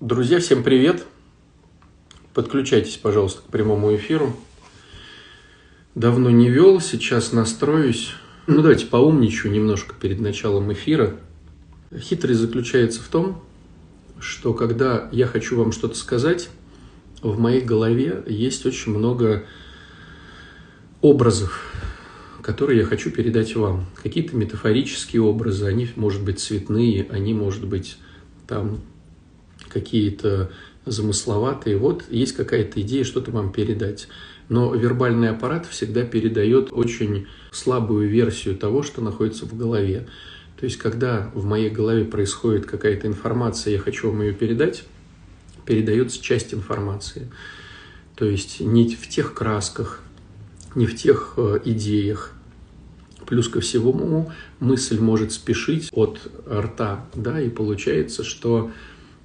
Друзья, всем привет! Подключайтесь, пожалуйста, к прямому эфиру. Давно не вел, сейчас настроюсь. Ну, давайте поумничаю немножко перед началом эфира. Хитрость заключается в том, что когда я хочу вам что-то сказать, в моей голове есть очень много образов, которые я хочу передать вам. Какие-то метафорические образы, они, может быть, цветные, они, может быть, там какие-то замысловатые. Вот есть какая-то идея что-то вам передать. Но вербальный аппарат всегда передает очень слабую версию того, что находится в голове. То есть, когда в моей голове происходит какая-то информация, я хочу вам ее передать, передается часть информации. То есть не в тех красках, не в тех э, идеях. Плюс ко всему мысль может спешить от рта, да, и получается, что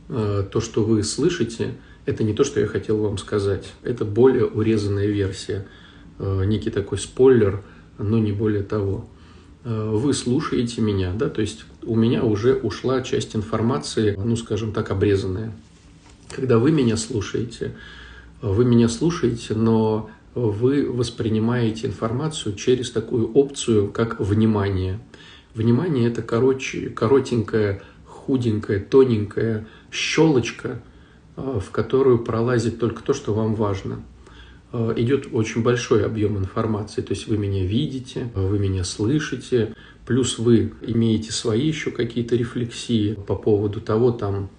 то, что вы слышите, это не то, что я хотел вам сказать. Это более урезанная версия, э, некий такой спойлер, но не более того. Э, вы слушаете меня, да, то есть у меня уже ушла часть информации, ну, скажем так, обрезанная. Когда вы меня слушаете, вы меня слушаете, но вы воспринимаете информацию через такую опцию, как внимание. Внимание – это короче, коротенькое, худенькое, тоненькое щелочка, э, в которую пролазит только то, что вам важно. Э, идет очень большой объем информации, то есть вы меня видите, вы меня слышите, плюс вы имеете свои еще какие-то рефлексии по поводу того, там,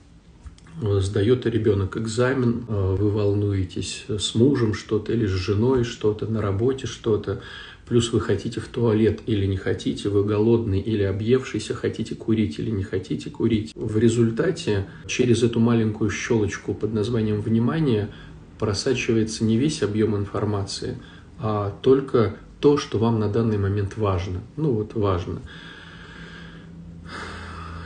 э, сдает ребенок экзамен, вы волнуетесь с мужем что-то или с женой что-то, на работе что-то, плюс вы хотите в туалет или не хотите, вы голодный или объевшийся, хотите курить или не хотите курить. В результате через эту маленькую щелочку под названием «внимание» просачивается не весь объем информации, а только то, что вам на данный момент важно. Ну вот важно.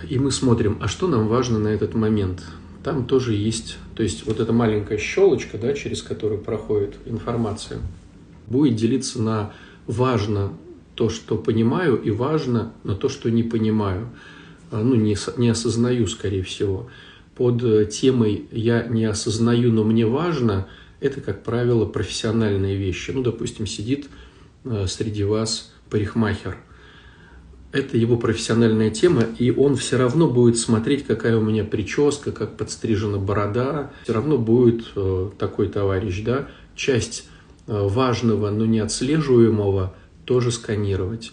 И мы смотрим, а что нам важно на этот момент? Там тоже есть, то есть вот эта маленькая щелочка, да, через которую проходит информация, будет делиться на важно то, что понимаю, и важно, но то, что не понимаю. А, ну, не, не осознаю, скорее всего. Под э, темой «я не осознаю, но мне важно» это, как правило, профессиональные вещи. Ну, допустим, сидит э, среди вас парикмахер. Это его профессиональная тема, и он все равно будет смотреть, какая у меня прическа, как подстрижена борода. Все равно будет э, такой товарищ, да, часть важного, но не отслеживаемого тоже сканировать.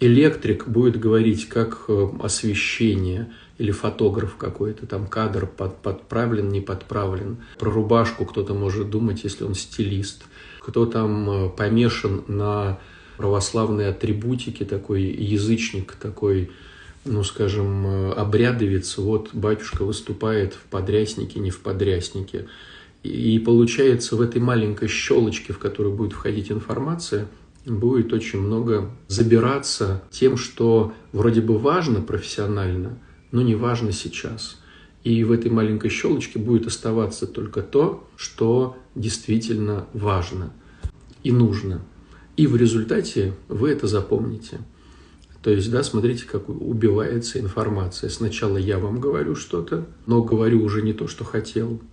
Электрик будет говорить как э, освещение или фотограф какой-то, там кадр под, подправлен, не подправлен. Про рубашку кто-то может думать, если он стилист. Кто там э, помешан на православной атрибутике, такой язычник, такой, ну, скажем, обрядовец. Вот батюшка выступает в подряснике, не в подряснике. И получается, в этой маленькой щелочке, в которую будет входить информация, будет очень много забираться тем, что вроде бы важно профессионально, но не важно сейчас. И в этой маленькой щелочке будет оставаться только то, что действительно важно и нужно. И в результате вы это запомните. То есть, да, смотрите, как убивается информация. Сначала я вам говорю что-то, но говорю уже не то, что хотел –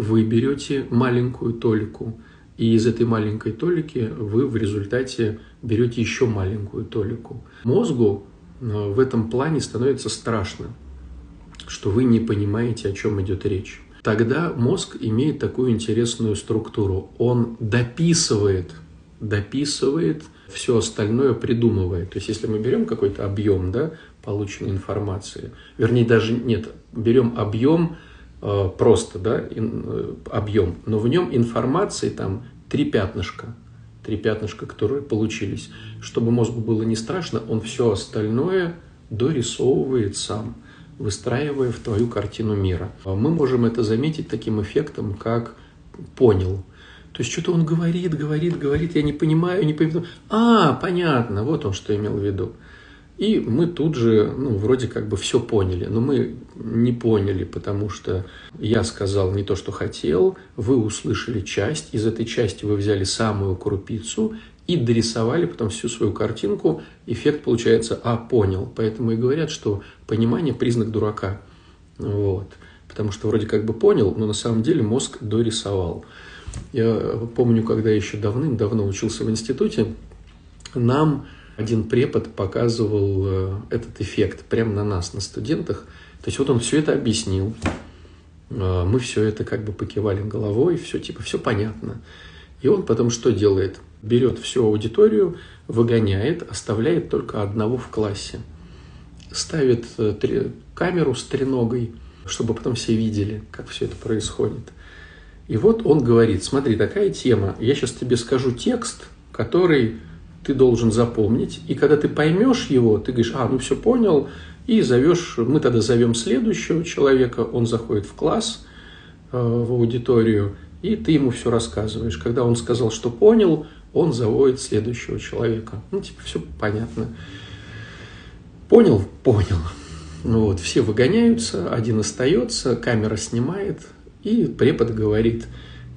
вы берете маленькую толику, и из этой маленькой толики вы в результате берете еще маленькую толику. Мозгу э, в этом плане становится страшно, что вы не понимаете, о чем идет речь. Тогда мозг имеет такую интересную структуру. Он дописывает, дописывает, все остальное придумывает. То есть, если мы берем какой-то объем да, полученной информации, вернее, даже нет, берем объем просто, да, э, объем, но в нем информации там три пятнышка, три пятнышка, которые получились. Чтобы мозгу было не страшно, он все остальное дорисовывает сам, выстраивая в твою картину мира. Мы можем это заметить таким эффектом, как понял. То есть что-то он говорит, говорит, говорит, я не понимаю, не понимаю. А, понятно, вот он что имел в виду. И мы тут же, ну, вроде как бы все поняли, но мы не поняли, потому что я сказал не то, что хотел, вы услышали часть, из этой части вы взяли самую крупицу и дорисовали потом всю свою картинку, эффект получается «а, понял». Поэтому и говорят, что понимание – признак дурака. Вот. потому что вроде как бы понял, но на самом деле мозг дорисовал. Я помню, когда еще давным-давно учился в институте, нам один препод показывал э, этот эффект прямо на нас, на студентах. То есть вот он все это объяснил, э, мы все это как бы покивали головой, все типа, все понятно. И он потом что делает? Берет всю аудиторию, выгоняет, оставляет только одного в классе. Ставит э, камеру с треногой, чтобы потом все видели, как все это происходит. И вот он говорит, смотри, такая тема, я сейчас тебе скажу текст, который ты должен запомнить, и когда ты поймешь его, ты говоришь, а, ну все понял, и зовешь, мы тогда зовем следующего человека, он заходит в класс, э, в аудиторию, и ты ему все рассказываешь. Когда он сказал, что понял, он заводит следующего человека. Ну, типа, все понятно. Понял? Понял. Ну вот, все выгоняются, один остается, камера снимает, и препод говорит,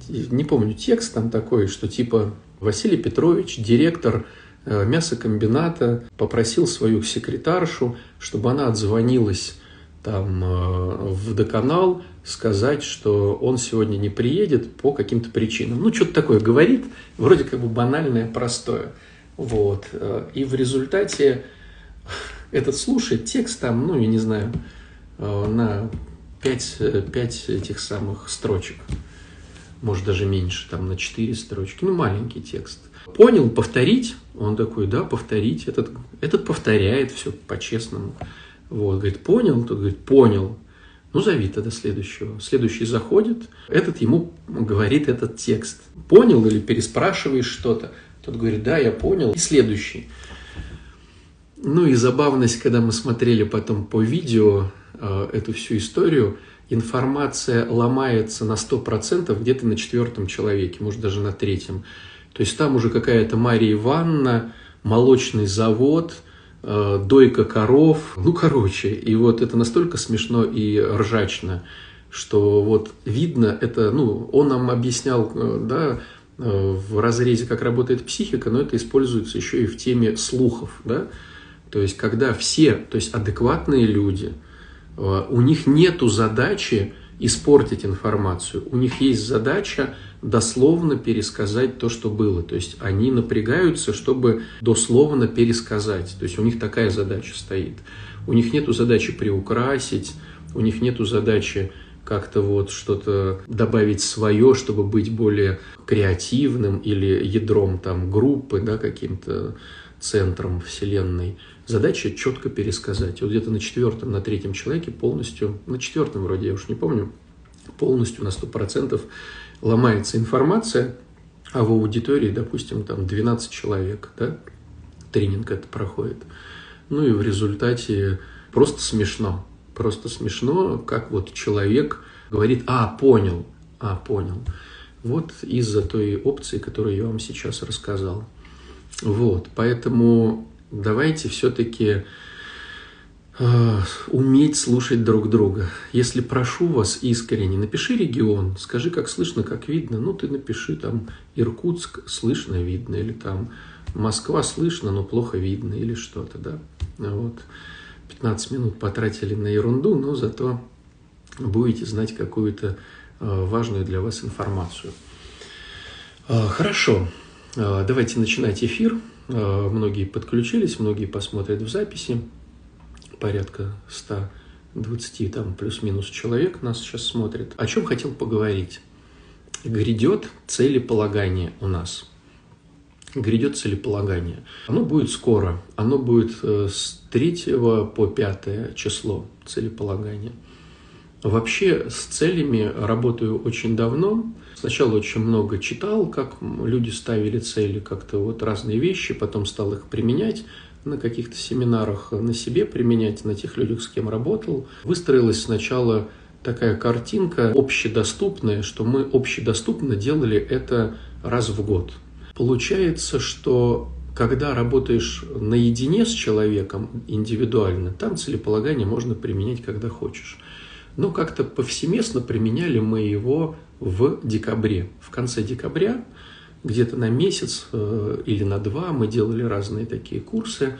не помню текст там такой, что типа Василий Петрович, директор э, мясокомбината, попросил свою секретаршу, чтобы она отзвонилась там э, в доканал, сказать, что он сегодня не приедет по каким-то причинам. Ну, что-то такое говорит, вроде как бы банальное, простое. Вот. Э, и в результате этот слушает текст там, ну, я не знаю, на пять, пять этих самых строчек. Может, даже меньше, там на четыре строчки. Ну, маленький текст. Понял, повторить? Он такой, да, повторить. Этот, этот повторяет все по-честному. Вот, говорит, понял? Тот говорит, понял. Ну, зови тогда следующего. Следующий заходит, этот ему говорит этот текст. Понял или переспрашиваешь что-то? Тот говорит, да, я понял. И следующий. Ну и забавность, когда мы смотрели потом по видео, Э, эту всю историю, информация ломается на 100% где-то на четвертом человеке, может даже на третьем. То есть там уже какая-то Мария Ивановна, молочный завод, э, дойка коров, ну короче, и вот это настолько смешно и ржачно, что вот видно это, ну он нам объяснял, э, да, в разрезе, как работает психика, но это используется еще и в теме слухов, да, то есть когда все, то есть адекватные люди – Э, у них нет задачи испортить информацию. У них есть задача дословно пересказать то, что было. То есть они напрягаются, чтобы дословно пересказать. То есть у них такая задача стоит. У них нет задачи приукрасить, у них нет задачи как-то вот что-то добавить свое, чтобы быть более креативным или ядром там группы, да, каким-то центром вселенной. Задача четко пересказать. Вот где-то на четвертом, на третьем человеке полностью, на четвертом вроде, я уж не помню, полностью на сто процентов ломается информация, а в аудитории, допустим, там 12 человек, да, тренинг это проходит. Ну и в результате просто смешно. Просто смешно, как вот человек говорит, а, понял, а, понял. Вот из-за той опции, которую я вам сейчас рассказал. Вот, поэтому давайте все-таки э, уметь слушать друг друга. Если прошу вас искренне, напиши регион, скажи, как слышно, как видно. Ну, ты напиши там Иркутск слышно, видно, или там Москва слышно, но плохо видно, или что-то, да. Вот. 15 минут потратили на ерунду, но зато будете знать какую-то э, важную для вас информацию. Э, хорошо. Давайте начинать эфир. А, многие подключились, многие посмотрят в записи. Порядка 120 там плюс-минус человек нас сейчас смотрит. О чем хотел поговорить? Грядет целеполагание у нас. Грядет целеполагание. Оно будет скоро. Оно будет э, с 3 по 5 число целеполагания. Вообще с целями работаю очень давно. Сначала очень много читал, как люди ставили цели, как-то вот разные вещи, потом стал их применять на каких-то семинарах, на себе применять, на тех людях, с кем работал. Выстроилась сначала такая картинка общедоступная, что мы общедоступно делали это раз в год. Получается, что когда работаешь наедине с человеком индивидуально, там целеполагание можно применять, когда хочешь. Но как-то повсеместно применяли мы его в декабре. В конце декабря, где-то на месяц э, или на два мы делали разные такие курсы.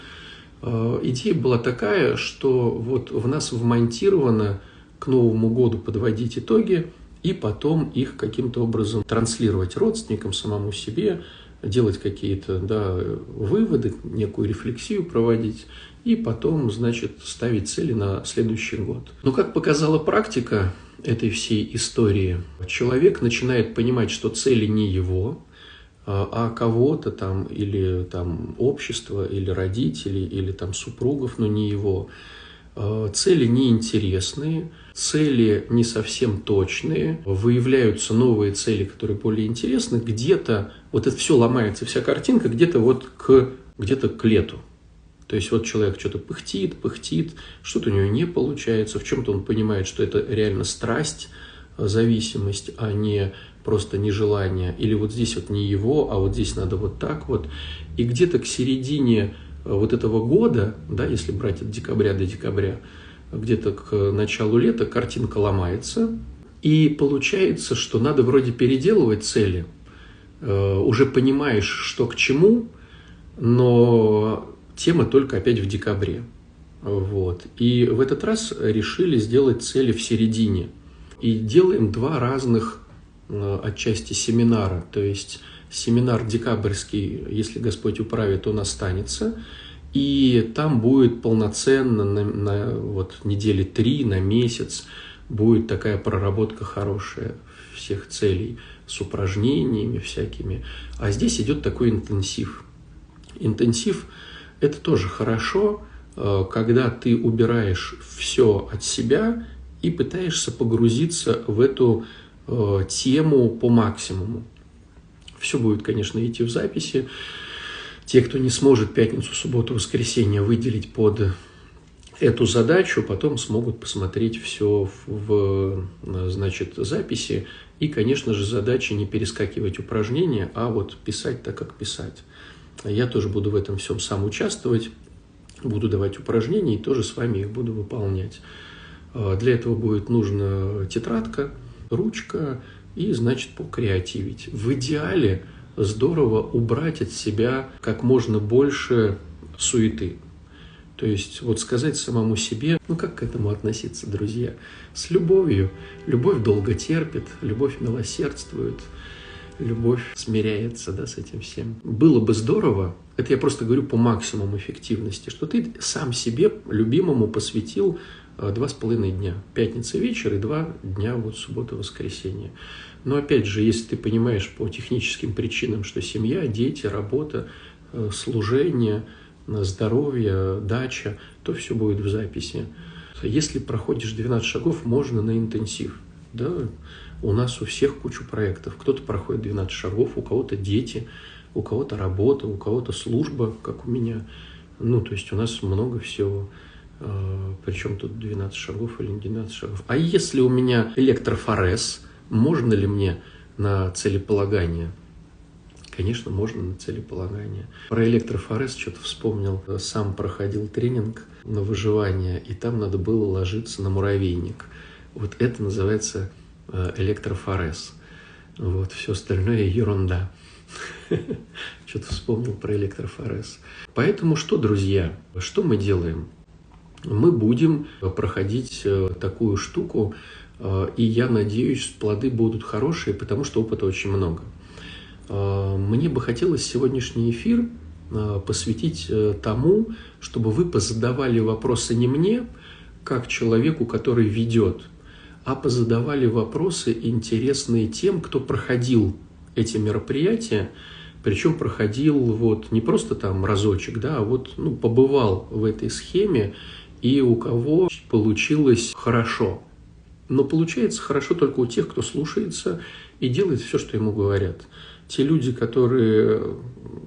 Э, идея была такая, что вот в нас вмонтировано к Новому году подводить итоги и потом их каким-то образом транслировать родственникам, самому себе, делать какие-то да, выводы, некую рефлексию проводить и потом, значит, ставить цели на следующий год. Но как показала практика этой всей истории, человек начинает понимать, что цели не его, а, а кого-то там, или там общество, или родителей, или там супругов, но не его. А, цели неинтересные, цели не совсем точные, выявляются новые цели, которые более интересны, где-то вот это все ломается, вся картинка где-то вот к, где-то к лету. То есть вот человек что-то пыхтит, пыхтит, что-то у него не получается, в чем-то он понимает, что это реально страсть, зависимость, а не просто нежелание, или вот здесь вот не его, а вот здесь надо вот так вот. И где-то к середине э, вот этого года, да, если брать от декабря до декабря, где-то к началу лета картинка ломается, и получается, что надо вроде переделывать цели, э, уже понимаешь, что к чему, но тема только опять в декабре. Вот. И в этот раз решили сделать цели в середине. И делаем два разных Э, отчасти семинара. То есть семинар декабрьский, если Господь управит, он останется. И там будет полноценно на, на вот, недели три, на месяц будет такая проработка хорошая всех целей с упражнениями всякими. А здесь идет такой интенсив. Интенсив – это тоже хорошо, э, когда ты убираешь все от себя и пытаешься погрузиться в эту Э, тему по максимуму. Все будет, конечно, идти в записи. Те, кто не сможет пятницу, субботу, воскресенье выделить под эту задачу, потом смогут посмотреть все в, значит, записи. И, конечно же, задача не перескакивать упражнения, а вот писать так, как писать. Я тоже буду в этом всем сам участвовать, буду давать упражнения и тоже с вами их буду выполнять. Э, для этого будет нужна тетрадка, ручка и, значит, покреативить. В идеале здорово убрать от себя как можно больше суеты. То есть вот сказать самому себе, ну как к этому относиться, друзья? С любовью. Любовь долго терпит, любовь милосердствует, любовь смиряется да, с этим всем. Было бы здорово, это я просто говорю по максимуму эффективности, что ты сам себе, любимому, посвятил Э, два с половиной дня. Пятница вечер и два дня вот суббота-воскресенье. Но опять же, если ты понимаешь по техническим причинам, что семья, дети, работа, э, служение, э, здоровье, дача, то все будет в записи. Если проходишь 12 шагов, можно на интенсив. Да? У нас у всех кучу проектов. Кто-то проходит 12 шагов, у кого-то дети, у кого-то работа, у кого-то служба, как у меня. Ну, то есть у нас много всего. А, Причем тут 12 шагов или 12 шагов. А если у меня электрофорез, можно ли мне на целеполагание? Конечно, можно на целеполагание. Про электрофорез что-то вспомнил. Сам проходил тренинг на выживание, и там надо было ложиться на муравейник. Вот это называется электрофорез. Вот, все остальное ерунда. Что-то вспомнил про электрофорез. Поэтому что, друзья, что мы делаем? мы будем проходить э, такую штуку, э, и я надеюсь, плоды будут хорошие, потому что опыта очень много. Э, мне бы хотелось сегодняшний эфир посвятить тому, чтобы вы позадавали вопросы не мне, как человеку, который ведет, а позадавали вопросы интересные тем, кто проходил эти мероприятия, причем проходил вот не просто там разочек, да, а вот ну, побывал в этой схеме и у кого получилось хорошо. Но получается хорошо только у тех, кто слушается и делает все, что ему говорят. Те люди, которые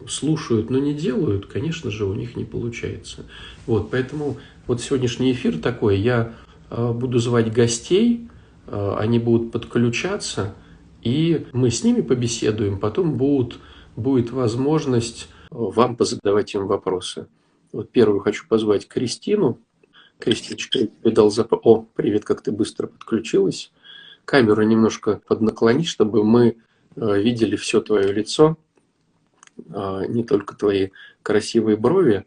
слушают, но не делают, конечно же, у них не получается. Вот, поэтому вот сегодняшний эфир такой. Я буду звать гостей, э, они будут подключаться, и мы с ними побеседуем. Потом будут, будет возможность э, вам позадавать им вопросы. Вот первую хочу позвать Кристину. Кристиночка, я тебе дал зап... О, привет, как ты быстро подключилась. Камеру немножко поднаклони, чтобы мы э, видели все твое лицо, э, не только твои красивые брови.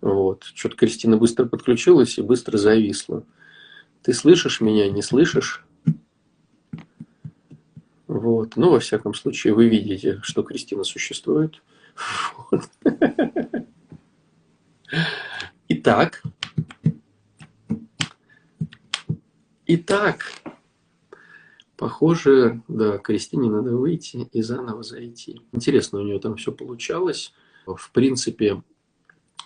Вот. Что-то Кристина быстро подключилась и быстро зависла. Ты слышишь меня, не слышишь? Вот. Ну, во всяком случае, вы видите, что Кристина существует. Вот. Итак. Итак. Похоже, да, Кристине надо выйти и заново зайти. Интересно, у нее там все получалось. В принципе,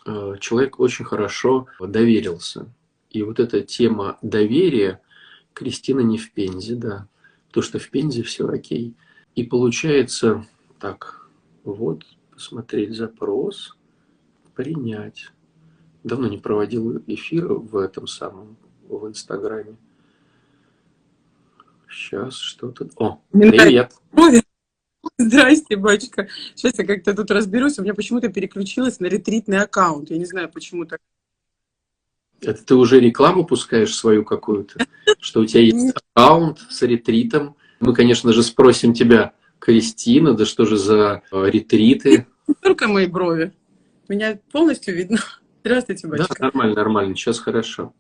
э, человек очень хорошо доверился. И вот эта тема доверия, Кристина не в Пензе, да. То, что в Пензе все окей. И получается, так, вот, посмотреть запрос, принять. Давно не проводил эфир в этом самом, в Инстаграме. Сейчас что-то... О, привет! Здрасте, батюшка. Сейчас я как-то тут разберусь. У меня почему-то переключилась на ретритный аккаунт. Я не знаю, почему так. Это ты уже рекламу пускаешь свою какую-то? Что у тебя есть аккаунт с ретритом? Мы, конечно же, спросим тебя, Кристина, да что же за э, ретриты? Только мои брови. Меня полностью видно. Здравствуйте, батюшка. Да, нормально, нормально. Сейчас хорошо.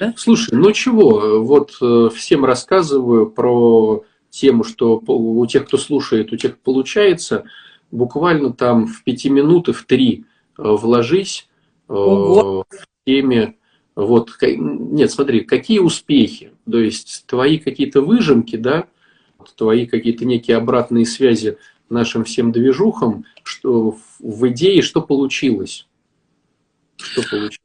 Да? Слушай, ну чего, вот э, всем рассказываю про тему, что у тех, кто слушает, у тех получается, буквально там в пяти минутах, в три э, вложись Ого. в теме вот, нет, смотри, какие успехи, то есть твои какие-то выжимки, да, твои какие-то некие обратные связи нашим всем движухам, что в идее что получилось? Что получилось?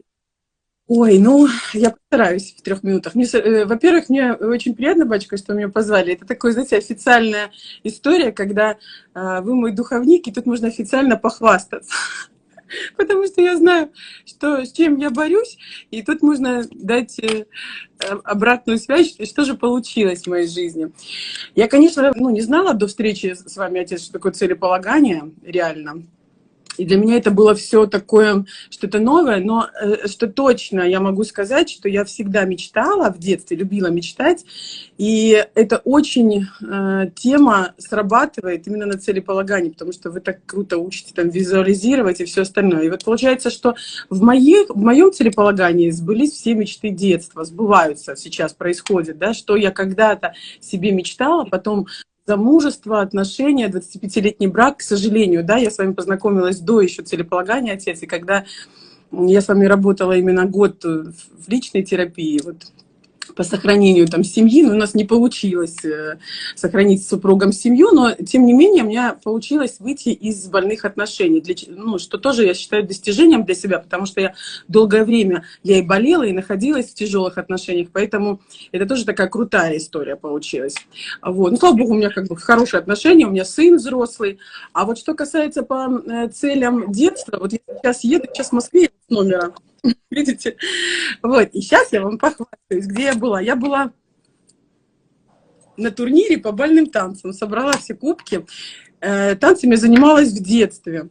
Ой, ну, я постараюсь в трех минутах. Мне, э, во-первых, мне очень приятно, батюшка, что меня позвали. Это такая, знаете, официальная история, когда э, вы мой духовник, и тут можно официально похвастаться. потому что я знаю, что, с чем я борюсь, и тут можно дать э, обратную связь, что же получилось в моей жизни. Я, конечно, ну, не знала до встречи с вами, отец, что такое целеполагание реально. И для меня это было все такое, что-то новое, но э, что точно я могу сказать, что я всегда мечтала в детстве, любила мечтать, и это очень э, тема срабатывает именно на целеполагании, потому что вы так круто учите там визуализировать и все остальное. И вот получается, что в, моих, в моем целеполагании сбылись все мечты детства, сбываются сейчас, происходит, да, что я когда-то себе мечтала, потом замужество, отношения, 25-летний брак, к сожалению, да, я с вами познакомилась до еще целеполагания, отец, и когда я с вами работала именно год в личной терапии, вот по сохранению там семьи, но у нас не получилось э, сохранить с супругом семью, но тем не менее у меня получилось выйти из больных отношений, для, ну, что тоже я считаю достижением для себя, потому что я долгое время я и болела, и находилась в тяжелых отношениях, поэтому это тоже такая крутая история получилась. Вот. Ну, слава богу, у меня как бы хорошие отношения, у меня сын взрослый, а вот что касается по э, целям детства, вот я сейчас еду, сейчас в Москве номера, Видите? Вот, и сейчас я вам похвастаюсь, где я была. Я была на турнире по бальным танцам, собрала все кубки. Э, танцами занималась в детстве.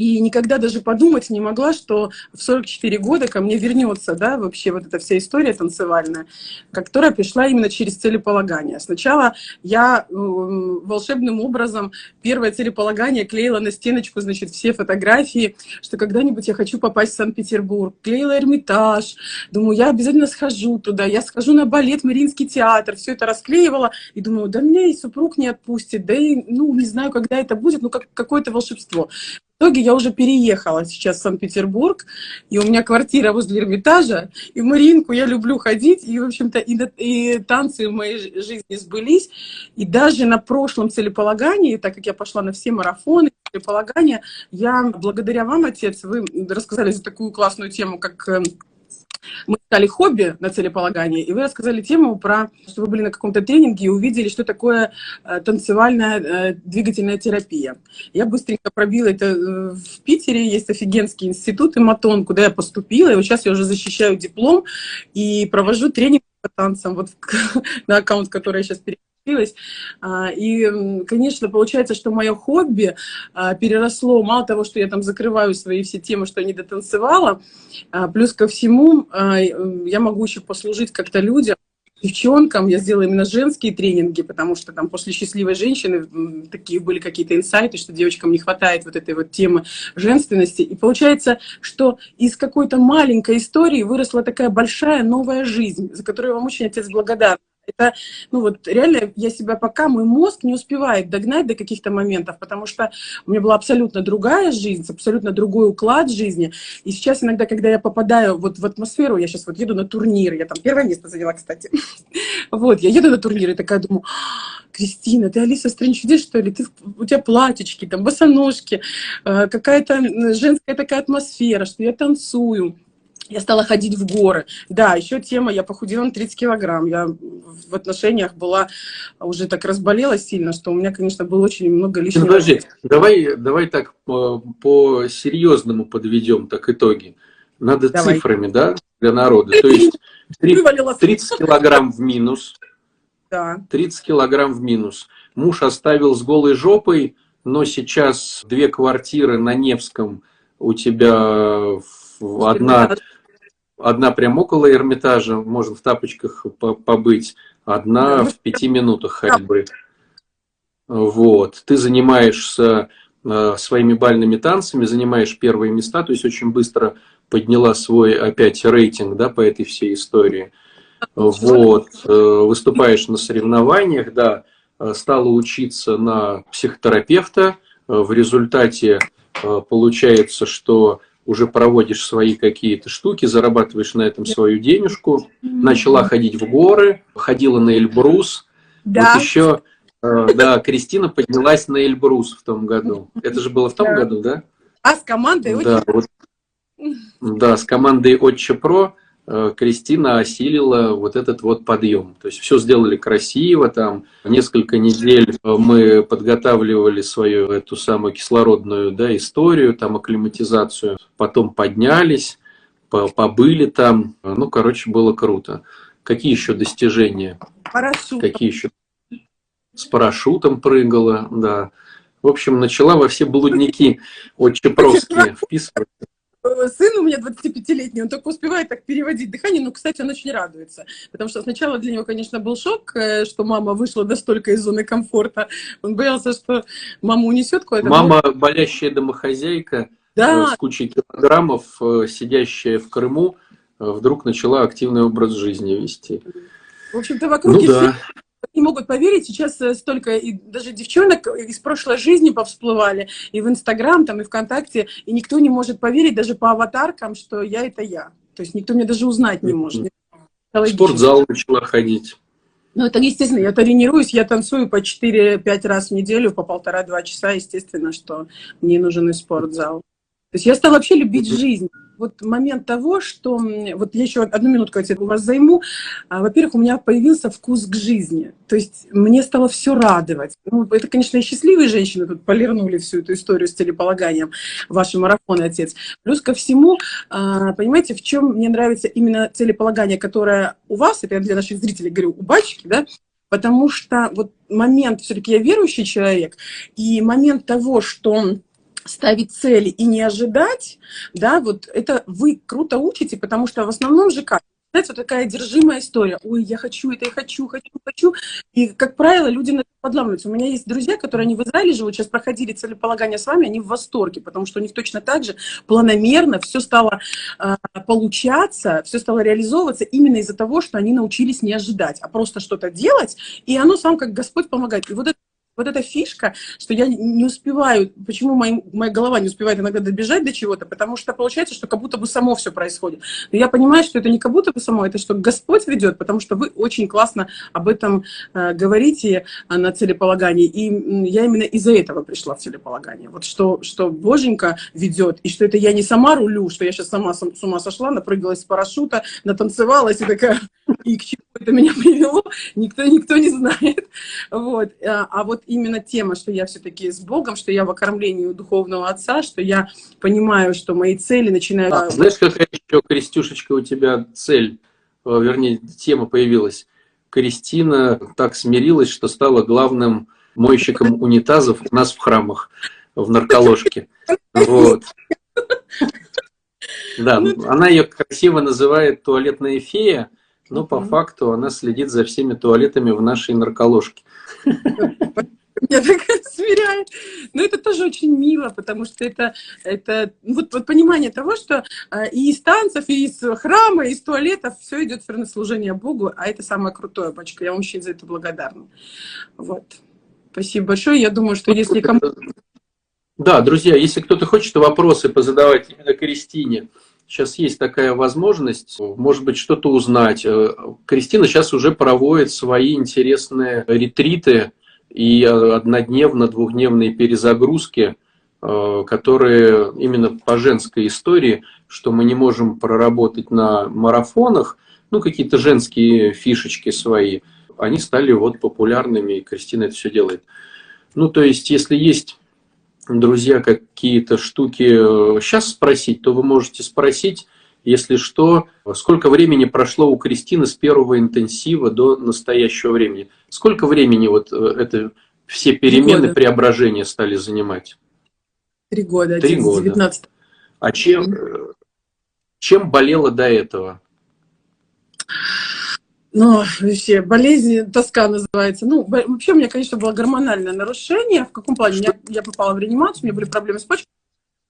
И никогда даже подумать не могла, что в 44 года ко мне вернется, да, вообще вот эта вся история танцевальная, которая пришла именно через целеполагание. Сначала я э, волшебным образом первое целеполагание клеила на стеночку, значит, все фотографии, что когда-нибудь я хочу попасть в Санкт-Петербург. Клеила Эрмитаж, думаю, я обязательно схожу туда, я схожу на балет, Мариинский театр, все это расклеивала, и думаю, да меня и супруг не отпустит, да и, ну, не знаю, когда это будет, ну, как какое-то волшебство. В итоге я уже переехала сейчас в Санкт-Петербург, и у меня квартира возле Эрмитажа, и в Маринку я люблю ходить, и, в общем-то, и, и танцы в моей жизни сбылись, и даже на прошлом целеполагании, так как я пошла на все марафоны, целеполагания, я, благодаря вам, отец, вы рассказали за такую классную тему, как эм, мы стали хобби на целеполагании, и вы рассказали тему про, что вы были на каком-то тренинге и увидели, что такое э, танцевальная э, двигательная терапия. Я быстренько пробила это э, в Питере, есть офигенский институт Иматон, куда я поступила, и вот сейчас я уже защищаю диплом и провожу тренинг по танцам вот на аккаунт, который я сейчас перейду получилось. А, и, конечно, получается, что мое хобби а, переросло, мало того, что я там закрываю свои все темы, что не дотанцевала, а, плюс ко всему я могу еще послужить как-то людям, девчонкам, я сделала именно женские тренинги, потому что там после счастливой женщины такие были какие-то инсайты, что девочкам не хватает вот этой вот темы женственности. И получается, что из какой-то маленькой истории выросла такая большая новая жизнь, за которую вам очень отец благодарен. Это, ну вот реально я себя пока, мой мозг не успевает догнать до каких-то моментов, потому что у меня была абсолютно другая жизнь, абсолютно другой уклад жизни. И сейчас иногда, когда я попадаю вот в атмосферу, я сейчас вот еду на турнир, я там первое место заняла, кстати. Вот, я еду на турнир и такая думаю, Кристина, ты Алиса Стрэнч что ли? Ты, у тебя платьички, там, босоножки, э, какая-то женская такая атмосфера, что я танцую я стала ходить в горы. Да, еще тема, я похудела на 30 килограмм. Я в отношениях была, уже так разболелась сильно, что у меня, конечно, было очень много лишнего. Подожди, давай, давай так по-серьезному по подведем так итоги. Надо давай. цифрами, да, для народа. То есть 30 килограмм в минус. Да. 30 килограмм в минус. Муж оставил с голой жопой, но сейчас две квартиры на Невском у тебя одна Одна прям около Эрмитажа, можно в тапочках побыть, одна в пяти минутах ходьбы. Вот. Ты занимаешься э, своими бальными танцами, занимаешь первые места, то есть очень быстро подняла свой опять рейтинг да, по этой всей истории. Вот. Э, выступаешь на соревнованиях, да, э, стала учиться на психотерапевта. В результате получается, что уже проводишь свои какие-то штуки, зарабатываешь на этом свою денежку, начала ходить в горы, ходила на Эльбрус. Да. Вот еще, э, да, Кристина поднялась на Эльбрус в том году. Это же было в том да. году, да? А с командой да, вот, да, с командой Отче Про Кристина осилила вот этот вот подъем. То есть все сделали красиво, там несколько недель э, мы подготавливали свою эту самую кислородную да, историю, там акклиматизацию, потом поднялись, побыли там, ну, короче, было круто. Какие еще достижения? Парашют. Какие еще? С парашютом прыгала, да. В общем, начала во все блудники отчепровские вписывать. Э, сын у меня 25-летний, он только успевает так переводить дыхание, но, кстати, он очень радуется, потому что сначала для него, конечно, был шок, э, что мама вышла настолько из зоны комфорта, он боялся, что мама унесет куда-то. Мама, но... болящая домохозяйка, да. Э, с кучей килограммов, сидящая в Крыму, вдруг начала активный образ жизни вести. В общем-то, вокруг ну, да не могут поверить, сейчас э, столько и даже девчонок из прошлой жизни повсплывали, и в Инстаграм, там, и ВКонтакте, и никто не может поверить даже по аватаркам, что я это я. То есть никто мне даже узнать не может. В спортзал начала ходить. Ну, это естественно, я тренируюсь, я танцую по 4-5 раз в неделю, по полтора-два часа, естественно, что мне нужен и спортзал. То есть я стала вообще любить жизнь вот момент того, что... Вот я еще одну минутку у вас займу. А, во-первых, у меня появился вкус к жизни. То есть мне стало все радовать. Ну, это, конечно, и счастливые женщины тут полирнули всю эту историю с телеполаганием, ваши марафоны, отец. Плюс ко всему, а, понимаете, в чем мне нравится именно целеполагание, которое у вас, это я для наших зрителей говорю, у батюшки, да, потому что вот момент, все-таки я верующий человек, и момент того, что ставить цели и не ожидать, да, вот это вы круто учите, потому что в основном же как? Знаете, вот такая одержимая история. Ой, я хочу это, я хочу, хочу, хочу. И, как правило, люди на это подламываются. У меня есть друзья, которые они в Израиле живут, сейчас проходили целеполагание с вами, они в восторге, потому что у них точно так же планомерно все стало э, получаться, все стало реализовываться именно из-за того, что они научились не ожидать, а просто что-то делать, и оно сам как Господь помогает. И вот это вот эта фишка, что я не успеваю, почему моя, моя голова не успевает иногда добежать до чего-то, потому что получается, что как будто бы само все происходит. Но я понимаю, что это не как будто бы само, это что Господь ведет, потому что вы очень классно об этом э, говорите э, на целеполагании. И я именно из-за этого пришла в целеполагание. Вот что, что Боженька ведет, и что это я не сама рулю, что я сейчас сама с ума сошла, напрыгалась с парашюта, натанцевалась и такая, и к чему это меня привело, никто, никто не знает. Вот. А, а вот именно тема, что я все-таки с Богом, что я в окормлении у духовного отца, что я понимаю, что мои цели начинают... А, знаешь, какая еще, Крестюшечка, у тебя цель, э, вернее, тема появилась? Кристина так смирилась, что стала главным мойщиком унитазов у нас в храмах, в нарколожке. Вот. Да, ну, она ее красиво называет туалетная фея, но по факту она следит за всеми туалетами в нашей нарколожке. Меня так сверяет. Но это тоже очень мило, потому что это, это вот, вот понимание того, что э, и из танцев, и из храма, и из туалетов все идет все равно служение Богу, а это самое крутое, бачка. Я вам очень за это благодарна. Вот. Спасибо большое. Я думаю, что если кому... Да, друзья, если кто-то хочет вопросы позадавать именно Кристине, сейчас есть такая возможность, может быть, что-то узнать. Э, Кристина сейчас уже проводит свои интересные ретриты и однодневно, двухдневные перезагрузки, э, которые именно по женской истории, что мы не можем проработать на марафонах, ну, какие-то женские фишечки свои, они стали вот популярными, и Кристина это все делает. Ну, то есть, если есть, друзья, какие-то штуки сейчас э, спросить, то вы можете спросить, если что, сколько времени прошло у Кристины с первого интенсива до настоящего времени? Сколько времени вот э, это все перемены, преображения стали занимать? Три года. Три года. 19. А чем, э, чем болела до этого? Ну, вообще, болезнь, тоска называется. Ну, вообще у меня, конечно, было гормональное нарушение. В каком плане? Я, я попала в реанимацию, у меня были проблемы с почкой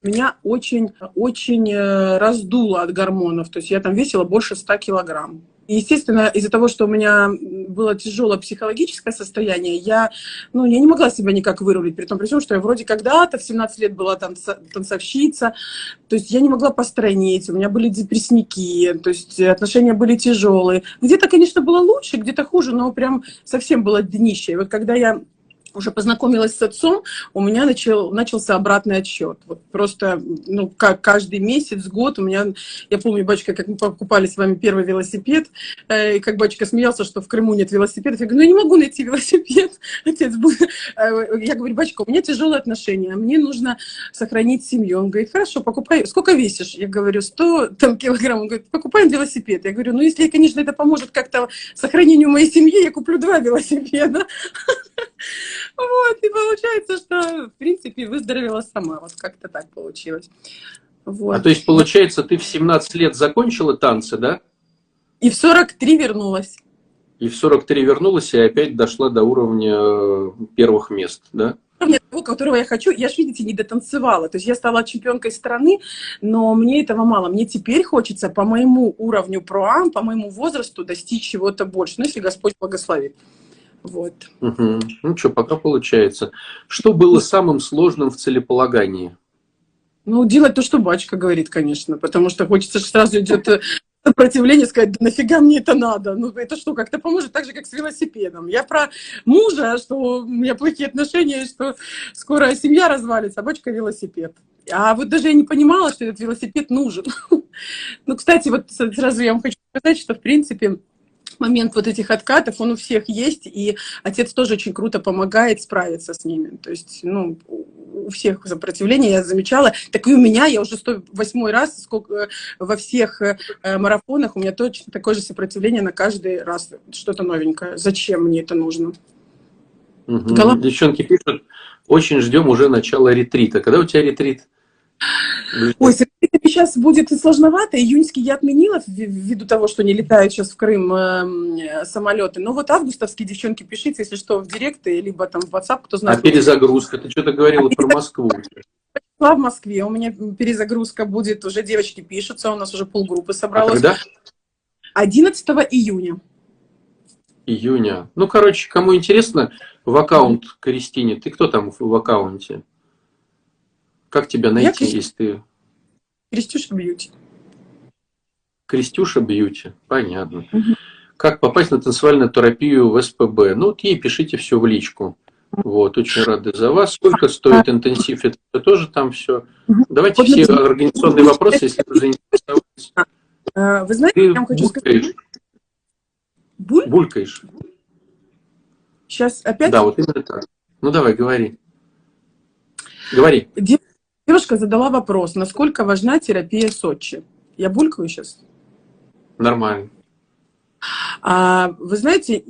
меня очень, очень э, раздуло от гормонов. То есть я там весила больше 100 килограмм. Естественно, из-за того, что у меня было тяжелое психологическое состояние, я, ну, я не могла себя никак вырулить, при том, при том, что я вроде когда-то в 17 лет была танца, танцовщица, то есть я не могла постройнеть, у меня были депрессники, то есть отношения были тяжелые. Где-то, конечно, было лучше, где-то хуже, но прям совсем было днище. И вот когда я уже познакомилась с отцом, у меня начал, начался обратный отсчет. Вот просто, ну, как каждый месяц, год у меня, я помню, батюшка, как мы покупали с вами первый велосипед, э, и как батюшка смеялся, что в Крыму нет велосипедов. Я говорю, ну, я не могу найти велосипед, отец. Э, я говорю, батюшка, у меня тяжелые отношения, мне нужно сохранить семью. Он говорит, хорошо, покупай. Сколько весишь? Я говорю, 100 там, килограмм. Он говорит, покупаем велосипед. Я говорю, ну, если, конечно, это поможет как-то сохранению моей семьи, я куплю два велосипеда. Вот, и получается, что, в принципе, выздоровела сама. Вот как-то так получилось. Вот. А то есть, получается, ты в 17 лет закончила танцы, да? И в 43 вернулась. И в 43 вернулась, и опять дошла до уровня э, первых мест, да? Уровня того, которого я хочу, я же, видите, не дотанцевала. То есть я стала чемпионкой страны, но мне этого мало. Мне теперь хочется по моему уровню проам, по моему возрасту достичь чего-то больше. Ну, если Господь благословит. Вот. Угу. Ну что, пока получается. Что было самым сложным в целеполагании? Ну, делать то, что батюшка говорит, конечно, потому что хочется, что сразу идет э, сопротивление, сказать, да нафига мне это надо? Ну, это что, как-то поможет, так же, как с велосипедом. Я про мужа, что у меня плохие отношения, что скоро семья развалится, а батюшка велосипед. А вот даже я не понимала, что этот велосипед нужен. Ну, кстати, вот сразу я вам хочу сказать, что, в принципе, момент вот этих откатов, он у всех есть, и отец тоже очень круто помогает справиться с ними. То есть, ну, у всех сопротивление я замечала. Так и у меня, я уже 108 раз сколько, э, во всех э, марафонах, у меня точно такое же сопротивление на каждый раз, что-то новенькое. Зачем мне это нужно? Угу. Голов... Девчонки пишут, очень ждем уже начала ретрита. Когда у тебя ретрит? Ой, сейчас будет сложновато. Июньский я отменила ввиду того, что не летают сейчас в Крым э, самолеты. Но вот августовские девчонки пишите, если что, в директы, либо там в WhatsApp, кто знает. А перезагрузка? Ты что-то говорила а про Москву. в Москве. У меня перезагрузка будет, уже девочки пишутся, у нас уже полгруппы собралось. А когда? 11 июня. Июня. Ну, короче, кому интересно, в аккаунт Кристине. Ты кто там в аккаунте? Как тебя найти, Я если ты... Крестюша Бьюти. Крестюша Бьюти, понятно. Угу. Как попасть на танцевальную терапию в СПБ? Ну, вот ей пишите все в личку. Вот, очень рады за вас. Сколько стоит интенсив? Это тоже там все. Давайте все организационные вопросы, если вы заинтересовались. А, вы знаете, я вам хочу сказать. Буль? Булькаешь. Сейчас опять? Да, вот именно так. Ну, давай, говори. Говори. Девушка задала вопрос, насколько важна терапия Сочи. Я булькаю сейчас? Нормально. А, вы знаете,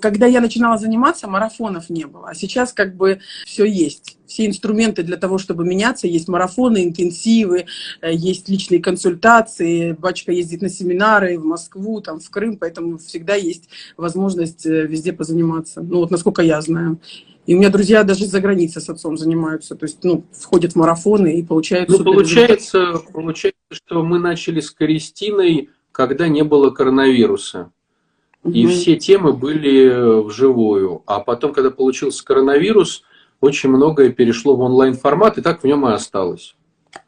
когда я начинала заниматься, марафонов не было. А сейчас как бы все есть. Все инструменты для того, чтобы меняться. Есть марафоны, интенсивы, э, есть личные консультации. Бачка ездит на семинары в Москву, там, в Крым, поэтому всегда есть возможность э, везде позаниматься. Ну вот насколько я знаю. И у меня друзья даже за границей с отцом занимаются, то есть, ну, входят в марафоны и получают Ну, получается, получается, что мы начали с Кристиной, когда не было коронавируса. И угу. все темы были вживую. А потом, когда получился коронавирус, очень многое перешло в онлайн формат, и так в нем и осталось.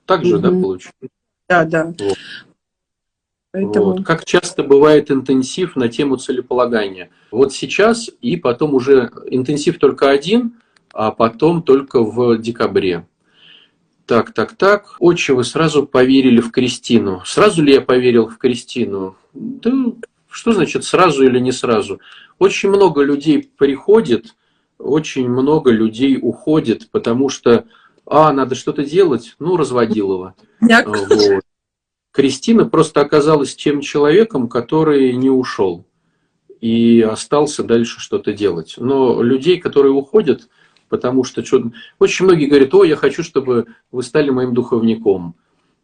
Так же, угу. да, получилось? Да, да. Вот. Поэтому... Вот. Как часто бывает интенсив на тему целеполагания? Вот сейчас и потом уже интенсив только один, а потом только в декабре. Так, так, так. Отче, вы сразу поверили в Кристину. Сразу ли я поверил в Кристину? Да что значит сразу или не сразу? Очень много людей приходит, очень много людей уходит, потому что, а, надо что-то делать, ну, разводил его. Вот. Кристина просто оказалась тем человеком, который не ушел и остался дальше что-то делать. Но людей, которые уходят, потому что, что очень многие говорят, о, я хочу, чтобы вы стали моим духовником.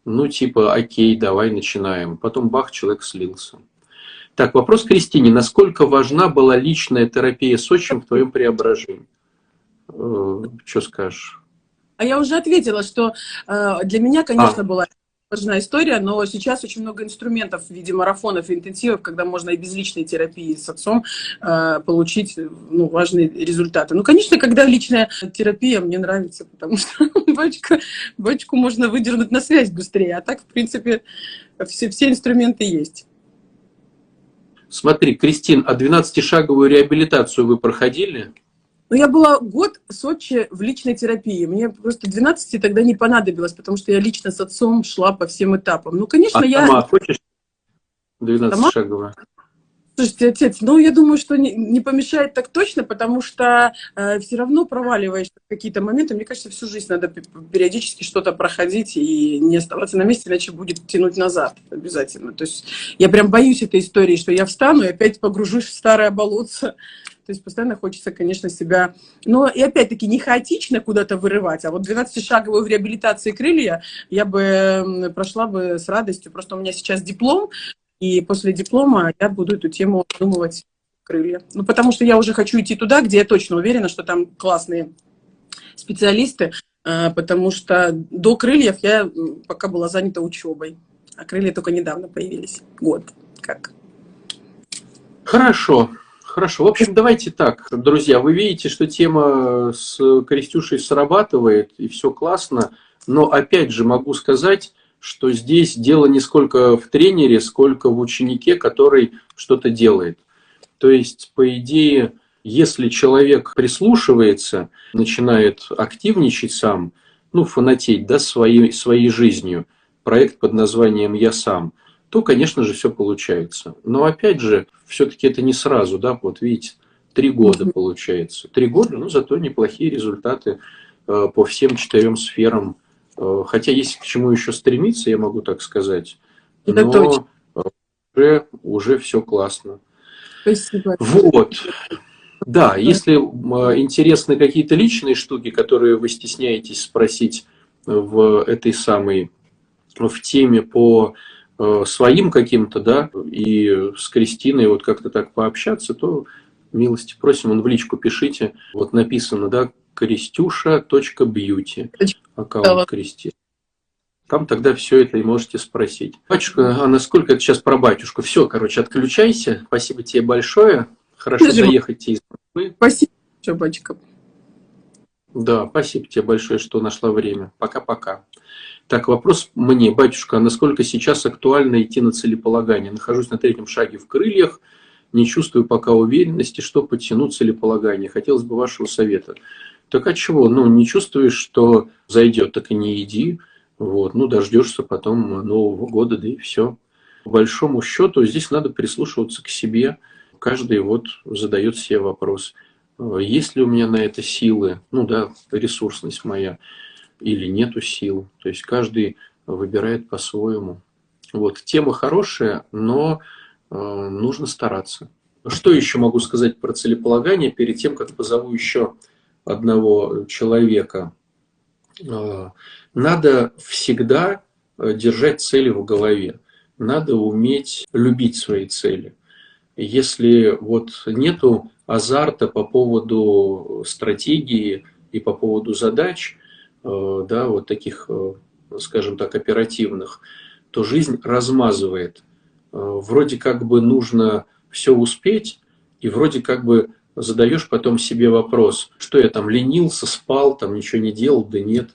Ну, типа, окей, давай начинаем. Потом бах, человек слился. Так, вопрос Кристине. Насколько важна была личная терапия с отчим в твоем преображении? Э, что скажешь? А я уже ответила, что э, для меня, конечно, а. была важная история, но сейчас очень много инструментов в виде марафонов и интенсивов, когда можно и без личной терапии с отцом э, получить ну, важные результаты. Ну, конечно, когда личная терапия мне нравится, потому что бочку, бочку можно выдернуть на связь быстрее, а так, в принципе, все, все инструменты есть. Смотри, Кристин, а 12-шаговую реабилитацию вы проходили? Ну, я была год в Сочи в личной терапии. Мне просто 12 тогда не понадобилось, потому что я лично с отцом шла по всем этапам. Ну, конечно, а я... Сама хочешь 12-шаговая? Слушайте, отец, ну, я думаю, что не, не помешает так точно, потому что э, все равно проваливаешь какие-то моменты. Мне кажется, всю жизнь надо периодически что-то проходить и не оставаться на месте, иначе будет тянуть назад обязательно. То есть я прям боюсь этой истории, что я встану и опять погружусь в старое болотце. То есть постоянно хочется, конечно, себя... Но и опять-таки не хаотично куда-то вырывать, а вот 12-шаговую в реабилитации крылья я бы прошла бы с радостью. Просто у меня сейчас диплом, и после диплома я буду эту тему обдумывать крылья. Ну, потому что я уже хочу идти туда, где я точно уверена, что там классные специалисты, а, потому что до крыльев я пока была занята учебой, а крылья только недавно появились. Год как. Хорошо. Хорошо. В общем, давайте так, друзья, вы видите, что тема с Крестюшей срабатывает, и все классно. Но опять же могу сказать, что здесь дело не сколько в тренере, сколько в ученике, который что-то делает. То есть, по идее, если человек прислушивается, начинает активничать сам, ну, фанатеть, да, своей, своей жизнью, проект под названием «Я сам», то, конечно же, все получается. Но, опять же, все-таки это не сразу, да, вот видите, три года получается. Три года, ну, зато неплохие результаты э, по всем четырем сферам хотя есть к чему еще стремиться, я могу так сказать. Но точно. уже, уже все классно. Спасибо. Вот. Да, если интересны какие-то личные штуки, которые вы стесняетесь спросить в этой самой, в теме по э, своим каким-то, да, и с Кристиной вот как-то так пообщаться, то милости просим, он в личку пишите. Вот написано, да, крестюша.бьюти. Аккаунт Кристи. Там тогда все это и можете спросить. Батюшка, а насколько это сейчас про батюшку? Все, короче, отключайся. Спасибо тебе большое. Хорошо Спасибо. заехать из Москвы. Спасибо, батюшка. Да, спасибо тебе большое, что нашла время. Пока-пока. Так, вопрос мне, батюшка, а насколько сейчас актуально идти на целеполагание? Нахожусь на третьем шаге в крыльях, не чувствую пока уверенности, что подтянуть целеполагание. Хотелось бы вашего совета. Так а чего? Ну, не чувствуешь, что зайдет, так и не иди. Вот. Ну, дождешься потом Нового года, да и все. По большому счету здесь надо прислушиваться к себе. Каждый вот задает себе вопрос. Есть ли у меня на это силы? Ну да, ресурсность моя. Или нету сил. То есть каждый выбирает по-своему. Вот. Тема хорошая, но нужно стараться. Что еще могу сказать про целеполагание перед тем, как позову еще одного человека? Надо всегда держать цели в голове. Надо уметь любить свои цели. Если вот нету азарта по поводу стратегии и по поводу задач, э, да, вот таких, э, скажем так, оперативных, то жизнь размазывает. Э, вроде как бы нужно все успеть, и вроде как бы задаешь потом себе вопрос, что я там ленился, спал, там ничего не делал, да нет,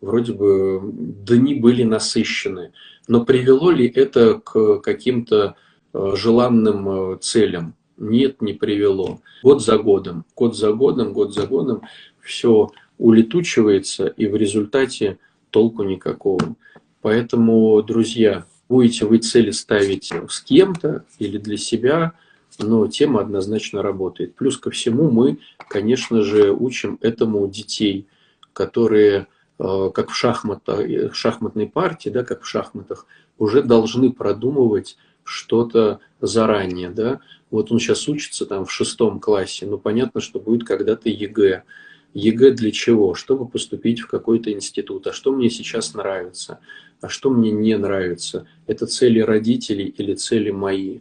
вроде бы дни были насыщены. Но привело ли это к каким-то желанным целям? Нет, не привело. Год за годом, год за годом, год за годом все улетучивается, и в результате толку никакого. Поэтому, друзья, будете вы цели ставить с кем-то или для себя, но тема однозначно работает. Плюс ко всему мы, конечно же, учим этому детей, которые, э, как в шахматах, шахматной партии, да, как в шахматах, уже должны продумывать что-то заранее, да. Вот он сейчас учится там в шестом классе, но понятно, что будет когда-то ЕГЭ. ЕГЭ для чего? Чтобы поступить в какой-то институт. А что мне сейчас нравится? А что мне не нравится? Это цели родителей или цели мои?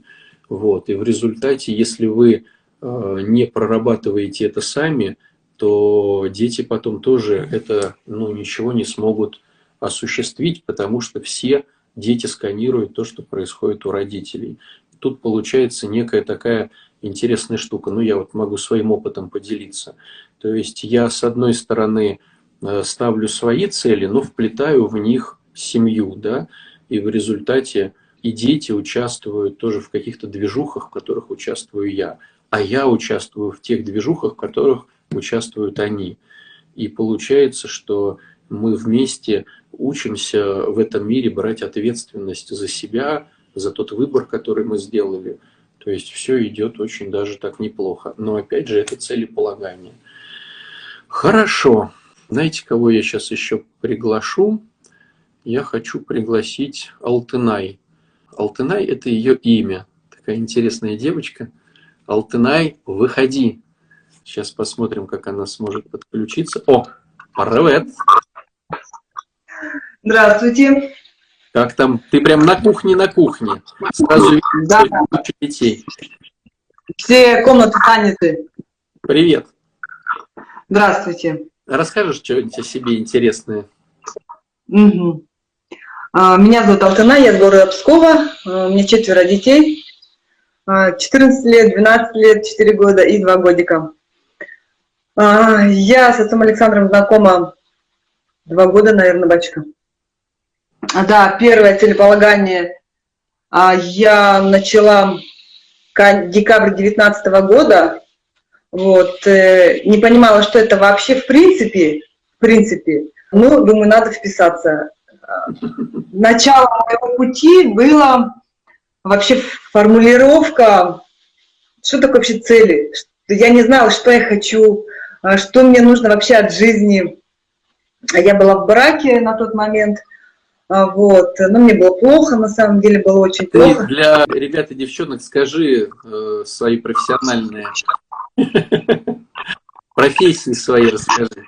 Вот. И в результате, если вы э, не прорабатываете это сами, то дети потом тоже это ну, ничего не смогут осуществить, потому что все дети сканируют то, что происходит у родителей. Тут получается некая такая интересная штука. Ну, я вот могу своим опытом поделиться. То есть я, с одной стороны, э, ставлю свои цели, но вплетаю в них семью, да, и в результате и дети участвуют тоже в каких-то движухах, в которых участвую я, а я участвую в тех движухах, в которых участвуют они. И получается, что мы вместе учимся в этом мире брать ответственность за себя, за тот выбор, который мы сделали. То есть все идет очень даже так неплохо. Но опять же, это целеполагание. Хорошо. Знаете, кого я сейчас еще приглашу? Я хочу пригласить Алтынай. Алтынай – это ее имя. Такая интересная девочка. Алтынай, выходи. Сейчас посмотрим, как она сможет подключиться. О, привет! Здравствуйте. Как там? Ты прям на кухне, на кухне. Сразу да. детей. Все комнаты заняты. Привет. Здравствуйте. Расскажешь что-нибудь о себе интересное? Угу. Меня зовут Алтана, я из города Пскова. А, у меня четверо детей. 14 а, лет, 12 лет, 4 года и 2 годика. Я с отцом Александром знакома 2 года, наверное, батюшка. Да, первое целеполагание а, я начала декабрь 2019 года. Вот, э, не понимала, что это вообще в принципе, в принципе. Ну, думаю, надо вписаться. Начало моего пути было вообще формулировка, что такое вообще цели. Я не знала, что я хочу, а, что мне нужно вообще от жизни. Я была в браке на тот момент – а, вот. Но мне было плохо, на самом деле было очень Ты плохо. Для ребят и девчонок скажи э, свои профессиональные профессии свои расскажи.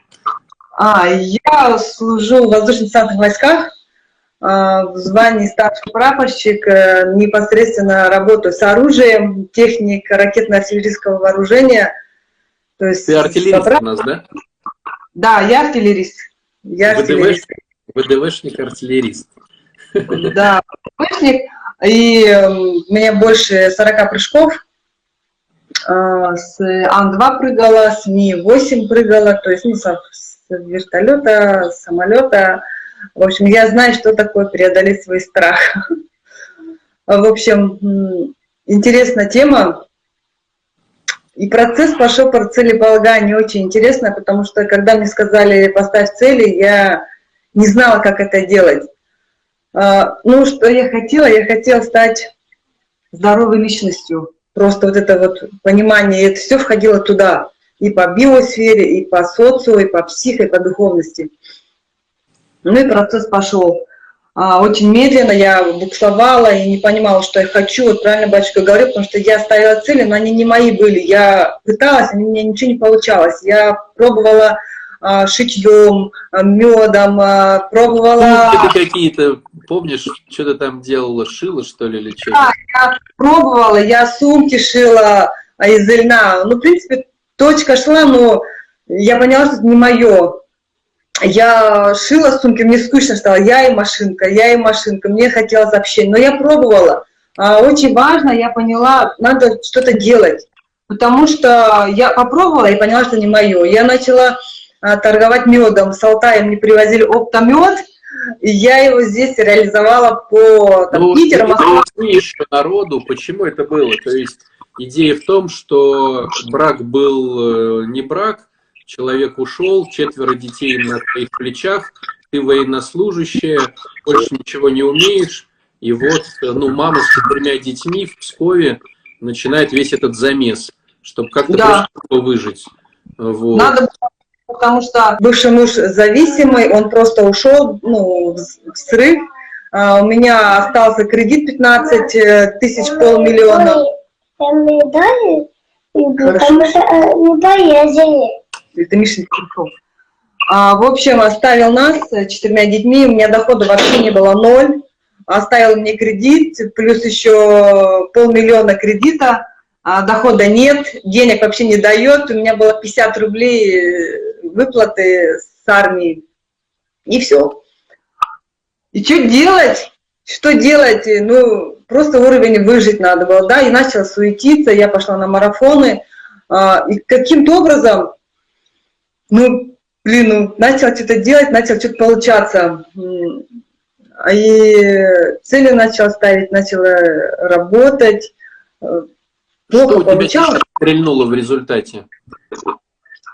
А, я служу в воздушно-десантных войсках а, в звании старший прапорщик, э, непосредственно работаю с оружием, техник ракетно-артиллерийского вооружения. То есть Ты артиллерист у нас, да? Да, я артиллерист. Я артиллерист. ВДВшник-артиллерист. Да, ВДВшник. И эм, у меня больше 40 прыжков. А, с Ан-2 прыгала, с Ми-8 прыгала, то есть ну, с вертолета, с самолета. В общем, я знаю, что такое преодолеть свой страх. В общем, интересная тема. И процесс пошел по целеполаганию очень интересно, потому что когда мне сказали поставь цели, я не знала, как это делать. А, ну, что я хотела? Я хотела стать здоровой личностью. Просто вот это вот понимание, это все входило туда. И по биосфере, и по социуму, и по психо, и по духовности. Ну и процесс пошел. а, очень медленно, я буксовала и не понимала, что я хочу, вот правильно батюшка говорил, потому что я ставила цели, но они не мои были. Я пыталась, у меня ничего не получалось. Я пробовала а, шитьем, а, медом, а, пробовала... Ну, какие-то, помнишь, что ты там делала, шила, что ли, или что? Да, я пробовала, я сумки шила из льна. Ну, в принципе, точка шла, но я поняла, что это не мое я шила сумки, мне скучно стало, я и машинка, я и машинка, мне хотелось общения, но я пробовала. А, очень важно, я поняла, надо что-то делать, потому что я попробовала и поняла, что не мое. Я начала а, торговать медом, с Алтая мне привозили оптомед, и я его здесь реализовала по там, ну, Питеру, Москве. народу, почему это было? То есть идея в том, что брак был э, не брак, человек ушел, четверо детей на твоих плечах, ты военнослужащая, больше ничего не умеешь, и вот, ну, мама с четырьмя детьми в Пскове начинает весь этот замес, чтобы как-то да. выжить. Вот. Надо потому что бывший муж зависимый, он просто ушел, ну, в срыв. А, у меня остался кредит 15 э, тысяч, полмиллиона. Потому что э, не поездили это Мишин Кирков. А, в общем, оставил нас с четырьмя детьми, у меня дохода вообще не было ноль, оставил мне кредит, плюс еще полмиллиона кредита, а дохода нет, денег вообще не дает, у меня было 50 рублей э, выплаты с армии, и все. И что делать? Что делать? Ну, просто уровень выжить надо было, да, и начала суетиться, я пошла на марафоны, а, и каким-то образом ну, блин, ну, начал что-то делать, начал что-то получаться. И цели начал ставить, начал работать. Плохо Что получалось. стрельнуло в результате?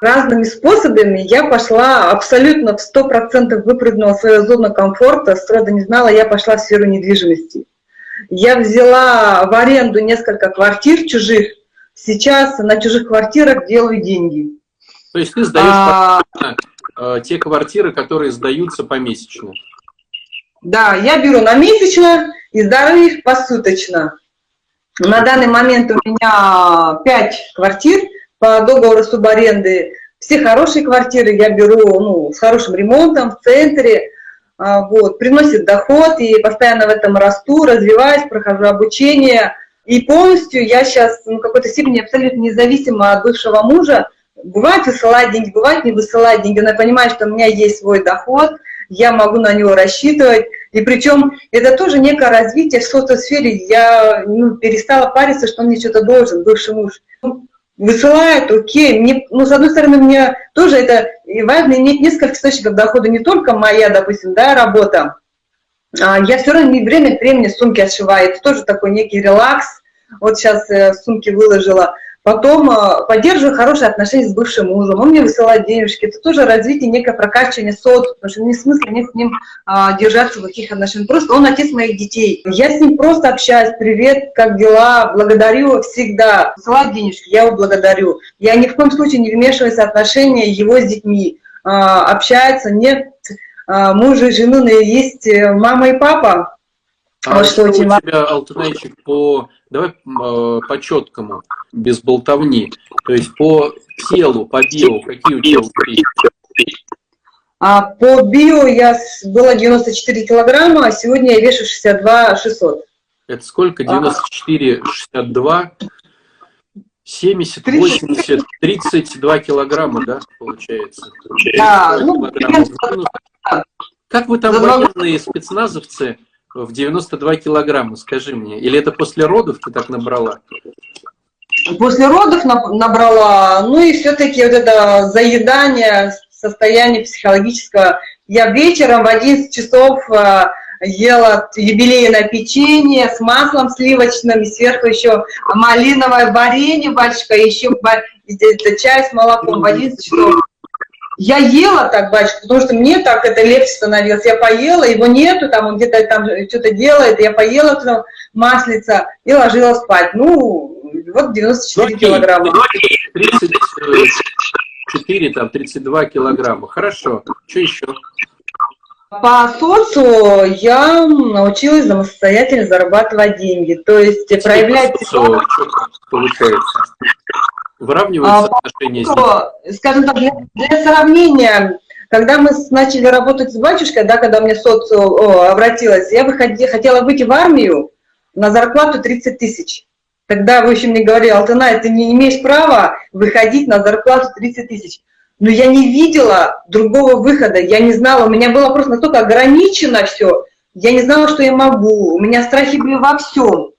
Разными способами я пошла абсолютно в сто процентов выпрыгнула в свою зону комфорта, срода не знала, я пошла в сферу недвижимости. Я взяла в аренду несколько квартир чужих, сейчас на чужих квартирах делаю деньги. То есть ты сдаешь а... Э, те квартиры, которые сдаются помесячно. Да, я беру на месячно и сдаю их посуточно. На данный момент у меня 5 квартир по договору субаренды. Все хорошие квартиры я беру ну, с хорошим ремонтом в центре. А, вот, приносит доход и постоянно в этом расту, развиваюсь, прохожу обучение. И полностью я сейчас ну, какой-то степени абсолютно независима от бывшего мужа, Бывает высылать деньги, бывает не высылать деньги, но я понимаю, что у меня есть свой доход, я могу на него рассчитывать. И причем это тоже некое развитие в социосфере. Я ну, перестала париться, что мне что-то должен, бывший муж. Высылает, окей. Мне, ну, с одной стороны, мне тоже это важно иметь несколько источников дохода, не только моя, допустим, да, работа. А я все равно время от времени сумки отшиваю. Это тоже такой некий релакс. Вот сейчас э, сумки выложила. Потом э, поддерживаю хорошие отношения с бывшим мужем, он мне высылает денежки. Это тоже развитие, некое прокачивание социума, потому что не смысла нет с ним а, держаться в таких отношениях. Просто он отец моих детей. Я с ним просто общаюсь, привет, как дела, благодарю всегда. Высылает денежки, я его благодарю. Я ни в коем случае не вмешиваюсь в отношения его с детьми. А, общается, нет а, мужа и жены, но есть э, мама и папа. А вот что, что у тебя, Алтынайчик, по давай э, по четкому, без болтовни. То есть по телу, по био, какие у тебя успехи? А по био я была 94 килограмма, а сегодня я вешу 62 600. Это сколько? 94, 62, 70, 80, 32 килограмма, да, получается? Да, ну, Как вы там, военные спецназовцы, в 92 килограмма, скажи мне. Или это после родов ты так набрала? После родов набрала, ну и все-таки вот это заедание, состояние психологического. Я вечером в 11 часов э, ела юбилейное печенье с маслом сливочным, и сверху еще малиновое варенье, батюшка, еще чай с молоком в 11 часов. Я ела так, батюшка, потому что мне так это легче становилось. Я поела, его нету, там он где-то там что-то делает, я поела там маслица и ложилась спать. Ну, вот 94 ну, килограмма. 34, там, 32 килограмма. Хорошо. Что еще? По соцу я научилась самостоятельно зарабатывать деньги, то есть проявлять... соцу что получается? Выравниваются А, отношения с Что, скажем так, для, для сравнения, когда мы начали работать с батюшкой, да, когда мне соцу о, обратилась, я выходи, хотела выйти в армию на зарплату 30 тысяч. Тогда в общем мне говорили, Алтына, ты не имеешь права выходить на зарплату 30 тысяч. Но я не видела другого выхода, я не знала, у меня было просто настолько ограничено все, я не знала, что я могу, у меня страхи были во всем.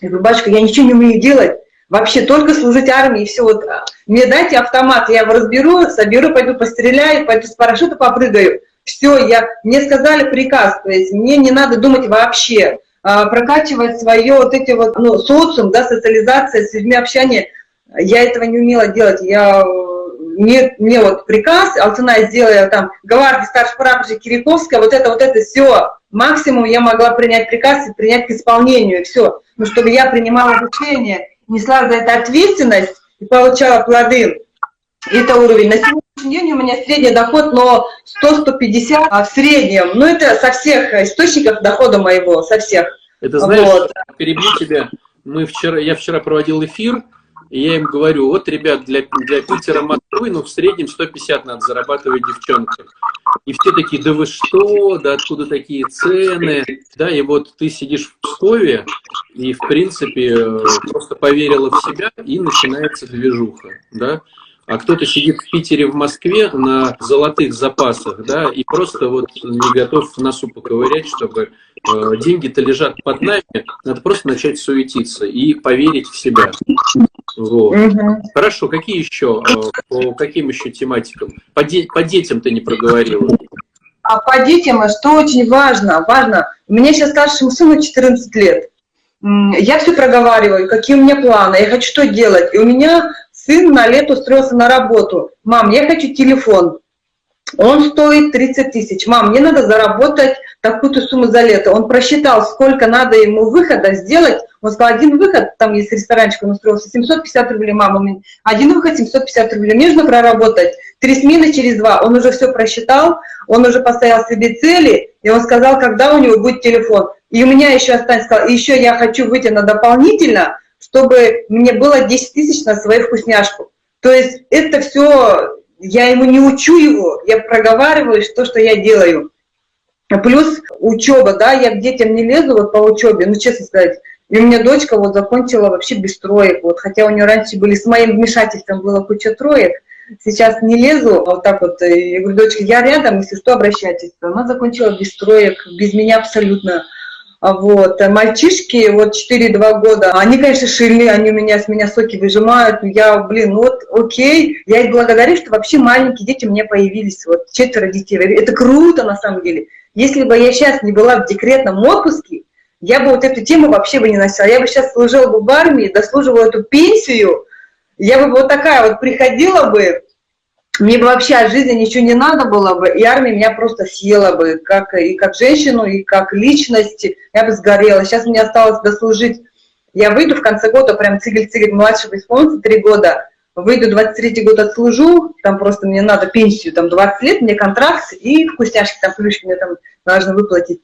Я говорю, батюшка, я ничего не умею делать, вообще только служить армии, все, вот, а, мне дайте автомат, я его разберу, соберу, пойду постреляю, пойду с парашюта попрыгаю, все, я, мне сказали приказ, то есть мне не надо думать вообще, а, прокачивать свое вот эти вот, ну, социум, да, социализация, с людьми общение, я этого не умела делать, я, мне, мне вот приказ, Алтына сделала там, гвардии старший прапорщик Кириковская, вот это, вот это все, максимум я могла принять приказ и принять к исполнению, все. Но чтобы я принимала решение, несла за это ответственность и получала плоды, это уровень. На сегодняшний день у меня средний доход, но 100-150 а в среднем. Ну, это со всех источников дохода моего, со всех. Это знаешь, Вот. перебью тебя. Мы вчера, я вчера проводил эфир, и я им говорю, вот, ребят, для, для Питера, Москвы, ну, в среднем 150 надо зарабатывать девчонкам. И все такие, да вы что, да откуда такие цены? Да, и вот ты сидишь в Пскове, и, в принципе, э, просто поверила в себя, и начинается движуха, да. А кто-то сидит в Питере, в Москве на золотых запасах, да, и просто вот не готов в носу поковырять, чтобы э, деньги-то лежат под нами, надо просто начать суетиться и поверить в себя. Вот. Мгм. Хорошо, какие еще, э, по каким еще тематикам? По, де- по детям ты не проговорила. А по детям, а что очень важно, важно, у меня сейчас старшему сыну 14 лет. Я все проговариваю, какие у меня планы, я хочу что делать. И у меня сын на лето устроился на работу. Мам, я хочу телефон. Он стоит 30 тысяч. Мам, мне надо заработать такую-то сумму за лето. Он просчитал, сколько надо ему выхода сделать. Он сказал, один выход, там есть ресторанчик, он устроился, 750 рублей, мама, один выход 750 рублей. Мне нужно проработать три смены через два. Он уже все просчитал, он уже поставил себе цели, и он сказал, когда у него будет телефон. И у меня еще останется, сказал, еще я хочу выйти на дополнительно, чтобы мне было 10 тысяч на свою вкусняшку. То есть это все, я ему не учу его, я проговариваю то, что я делаю. Плюс учеба, да, я к детям не лезу вот по учебе, ну, честно сказать. И у меня дочка вот закончила вообще без троек, вот, хотя у нее раньше были, с моим вмешательством было куча троек, сейчас не лезу, а вот так вот, э, я говорю, дочка, я рядом, если что, обращайтесь. Она закончила без троек, без меня абсолютно. А Вот. а Мальчишки, вот 4-2 года, они, конечно, шили, они у меня, с меня соки выжимают, я, блин, ну вот, окей, я их благодарю, что вообще маленькие дети у меня появились, вот четверо детей, это круто на самом деле. Если бы я сейчас не была в декретном отпуске, я бы вот эту тему вообще бы не носила. Я бы сейчас служила бы в армии, дослуживала эту пенсию, я бы вот такая вот приходила бы, мне бы вообще от жизни ничего не надо было бы, и армия меня просто съела бы, как, и как женщину, и как личность, я бы сгорела. Сейчас мне осталось дослужить, я выйду в конце года, прям цигель-цигель младшего исполнится три года, выйду 23 год отслужу, там просто мне надо пенсию, там 20 лет, мне контракт, и вкусняшки, там плюшки мне там должны выплатить.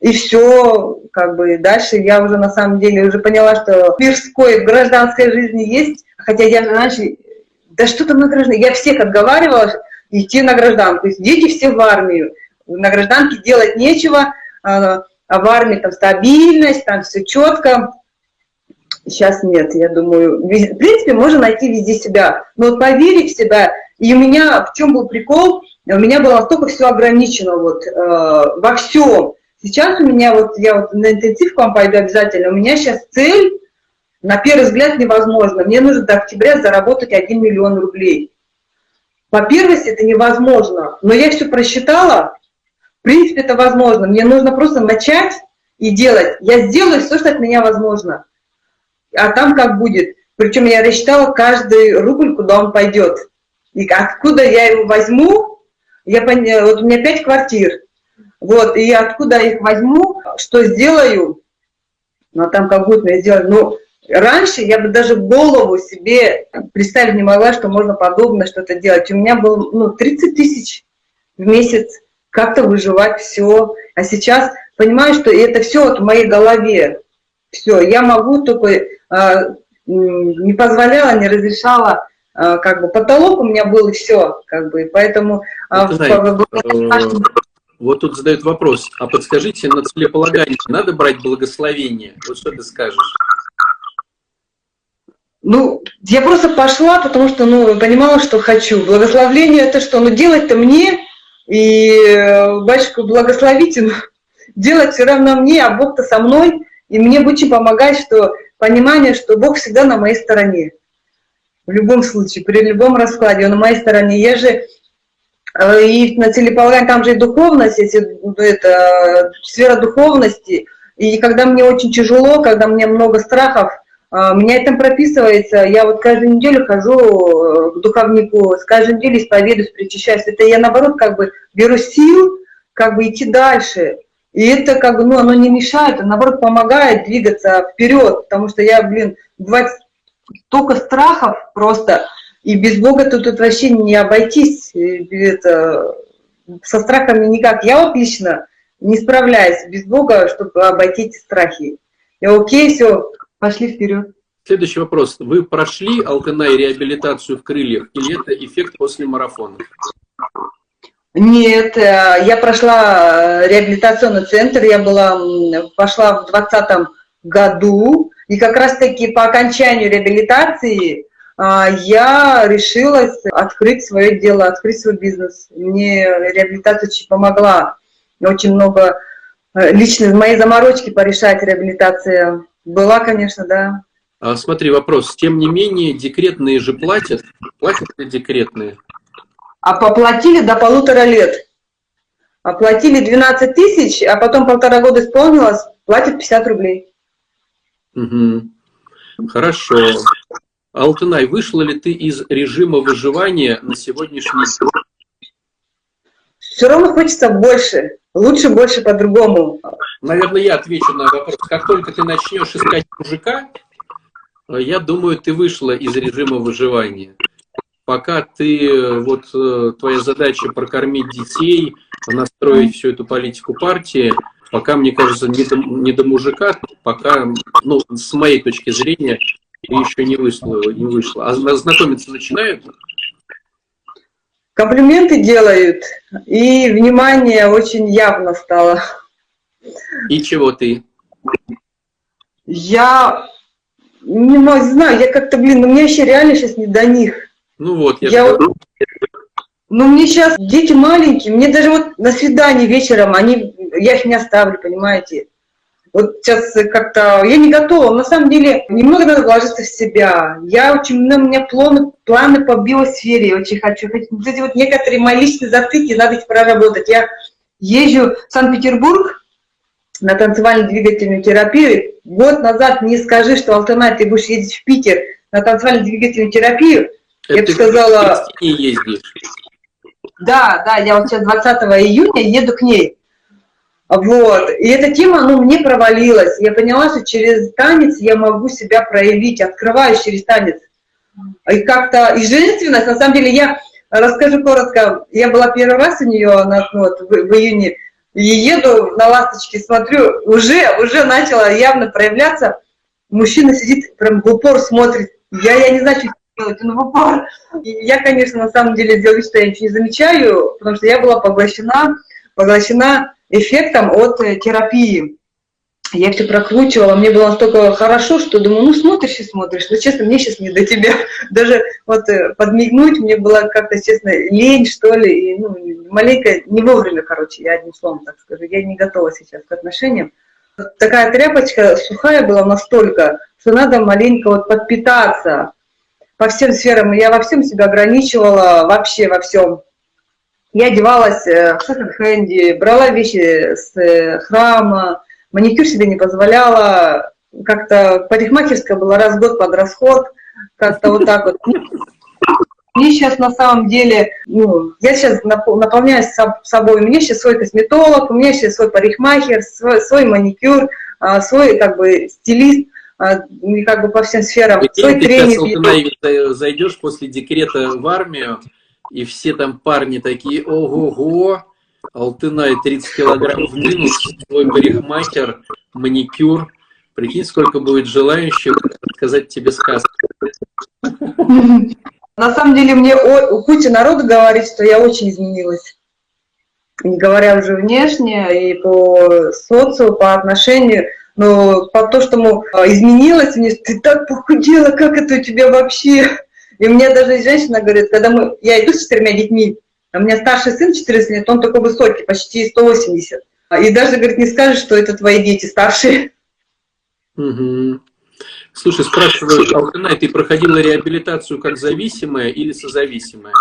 И все, как бы дальше я уже на самом деле уже поняла, что мирской, гражданской жизни есть, хотя я раньше, да что там на гражданке, я всех отговаривала идти на гражданку, дети все в армию, на гражданке делать нечего, а а в армии там стабильность, там все четко, Сейчас нет, я думаю. В принципе, можно найти везде себя. Но вот поверить в себя. И у меня, в чем был прикол, у меня было настолько все ограничено вот, э, во всем. Сейчас у меня, вот я вот на интенсив к вам пойду обязательно, у меня сейчас цель, на первый взгляд, невозможно. Мне нужно до октября заработать 1 миллион рублей. По первости это невозможно, но я все просчитала, в принципе, это возможно. Мне нужно просто начать и делать. Я сделаю все, что от меня возможно а там как будет. Причем я рассчитала каждый рубль, куда он пойдет. И откуда я его возьму, я поня... вот у меня пять квартир, вот, и откуда я их возьму, что сделаю, ну, а там как будет мне сделать, ну, раньше я бы даже голову себе представить не могла, что можно подобное что-то делать. У меня был, ну, 30 тысяч в месяц как-то выживать, все. А сейчас понимаю, что это все вот в моей голове. Все, я могу только, а, не позволяла, не разрешала, а, как бы потолок у меня был и все, как бы, поэтому... А, знаете, э, вот тут задают вопрос, а подскажите, на целеполагание надо брать благословение? Вот что ты скажешь? Ну, я просто пошла, потому что, ну, понимала, что хочу. Благословление это что? Ну, делать-то мне, и э, батюшка благословите, но делать все равно мне, а Бог-то со мной. И мне очень помогает, что понимание, что Бог всегда на моей стороне. В любом случае, при любом раскладе, Он на моей стороне. Я же э, и на целеполагании, там же и духовность, если, это сфера духовности. И когда мне очень тяжело, когда мне много страхов, у меня это прописывается, я вот каждую неделю хожу э, к духовнику, с каждой неделей исповедуюсь, причащаюсь. Это я, наоборот, как бы беру сил, как бы идти дальше. И это как бы, ну, оно не мешает, а наоборот помогает двигаться вперед, потому что я, блин, бывает столько страхов просто, и без Бога тут, тут вообще не обойтись, это, со страхами никак. Я вот лично не справляюсь без Бога, чтобы обойти эти страхи. Я окей, все, Пошли вперед. Следующий вопрос. Вы прошли Алтынай реабилитацию в крыльях или это эффект после марафона? Нет, э, я прошла э, реабилитационный центр, я была, пошла в 2020 году, и как раз-таки по окончанию реабилитации э, я решилась открыть свое дело, открыть свой бизнес. Мне реабилитация очень помогла. Очень много лично моей заморочки порешать реабилитация была, конечно, да. А, смотри, вопрос. Тем не менее, декретные же платят. Платят ли декретные? А поплатили до полутора лет. Оплатили 12 тысяч, а потом полтора года исполнилось, платят 50 рублей. Угу. Хорошо. Алтынай, вышла ли ты из режима выживания на сегодняшний день? Все равно хочется больше. Лучше больше по-другому. Наверное, я отвечу на вопрос. Как только ты начнешь искать мужика, э, я думаю, ты вышла из режима выживания. Пока ты, э, вот э, твоя задача прокормить детей, настроить всю эту политику партии, пока, мне кажется, не до, не до мужика, пока, ну, с моей точки зрения, ты еще не вышла. Не вышла. А знакомиться начинают? Комплименты делают, и внимание очень явно стало. И чего ты? Я не знаю, я как-то, блин, ну мне вообще реально сейчас не до них. Ну вот, я, я вот, Ну мне сейчас дети маленькие, мне даже вот на свидание вечером, они, я их не оставлю, понимаете. Вот сейчас как-то я не готова. На самом деле немного надо вложиться в себя. Я очень, у меня планы, планы по биосфере очень хочу. Вот эти вот некоторые мои личные затыки, надо их проработать. Я езжу в Санкт-Петербург на танцевальную двигательную терапию. Год назад не скажи, что Алтана, ты будешь ездить в Питер на танцевальную двигательную терапию. Это я бы сказала... ездишь. Да, да, я вот сейчас 20 июня еду к ней. Вот. И эта тема, ну, мне провалилась. Я поняла, что через танец я могу себя проявить, открываюсь через танец. И как-то, и женственность, на самом деле, я расскажу коротко, я была первый раз у нее на, ну, вот, в, в июне, и еду на ласточке, смотрю, уже, уже начала явно проявляться, мужчина сидит, прям в упор смотрит, я, я не знаю, что делать, он в упор. И я, конечно, на самом деле делаю что я ничего не замечаю, потому что я была поглощена, поглощена эффектом от э, терапии. Я все прокручивала, мне было настолько хорошо, что думаю, ну смотришь и смотришь, но честно, мне сейчас не до тебя. Даже вот э, подмигнуть мне было как-то, честно, лень, что ли, и, ну, маленько, не вовремя, короче, я одним словом так скажу, я не готова сейчас к отношениям. Такая тряпочка сухая была настолько, что надо маленько вот подпитаться по всем сферам. Я во всем себя ограничивала, вообще во всем. Я одевалась э, в секонд-хенде, брала вещи с э, храма, маникюр себе не позволяла, как-то парикмахерская была раз в год под расход, как-то вот так вот. Мне сейчас на самом деле, ну, я сейчас наполняюсь собой, у меня сейчас свой косметолог, у меня сейчас свой парикмахер, свой, свой маникюр, а, свой как бы стилист, а, как бы по всем сферам, и свой ты тренинг. Сейчас, зайдешь после декрета в армию, и все там парни такие, ого-го, Алтынай 30 килограмм в минус, твой парикмахер, маникюр. Прикинь, сколько будет желающих сказать тебе сказку. На самом деле мне куча народу говорит, что я очень изменилась. Не говоря уже внешне и по социуму, по отношению. Но по то, что мы а, изменилась, мне ты так похудела, как это у тебя вообще? И мне даже женщина говорит, когда мы, я иду с четырьмя детьми, а у меня старший сын 14 лет, он такой высокий, почти 180. И даже, говорит, не скажешь, что это твои дети старшие. Угу. Слушай, спрашиваю, Алтынай, ты проходила реабилитацию как зависимая или созависимая?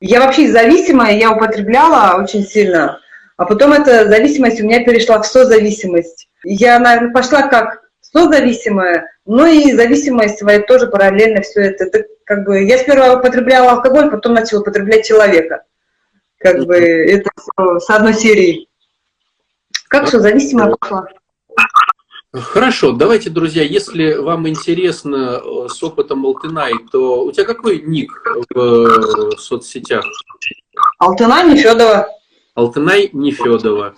Я вообще зависимая, я употребляла очень сильно, а потом эта зависимость у меня перешла в созависимость. Я, наверное, пошла как созависимая, но и зависимость своя тоже параллельно все это. это как бы, я сперва употребляла алкоголь, потом начала употреблять человека. Как бы это все с одной серии. Как все, зависимая пошла. Хорошо, давайте, друзья, если вам интересно э, с опытом Алтынай, то у тебя какой ник в э, соцсетях? Алтынай Нефедова. Алтынай Нефедова.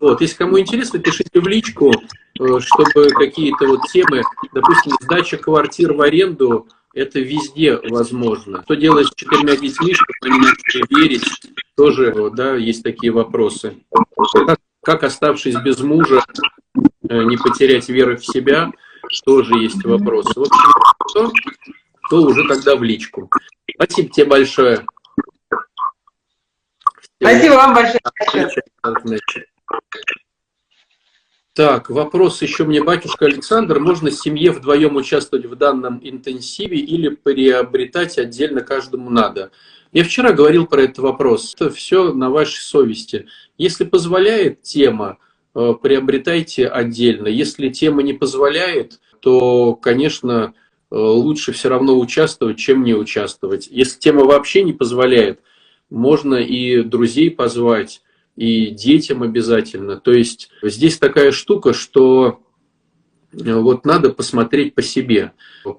Вот, если кому интересно, пишите в личку, э, чтобы какие-то вот темы, допустим, сдача квартир в аренду, это везде возможно. Что делать с четырьмя детьми, чтобы они начали верить, тоже, да, есть такие вопросы. Как, как оставшись без мужа, Э, не потерять веры в себя, тоже есть вопросы. В общем, то, то уже тогда в личку. Спасибо тебе большое. Спасибо вам большое. Так, вопрос еще мне, батюшка Александр. Можно семье вдвоем участвовать в данном интенсиве или приобретать отдельно каждому надо? Я вчера говорил про этот вопрос. Это все на вашей совести. Если позволяет тема, Э, приобретайте отдельно. Если тема не позволяет, то, конечно, э, лучше все равно участвовать, чем не участвовать. Если тема вообще не позволяет, можно и друзей позвать, и детям обязательно. То есть здесь такая штука, что э, вот надо посмотреть по себе.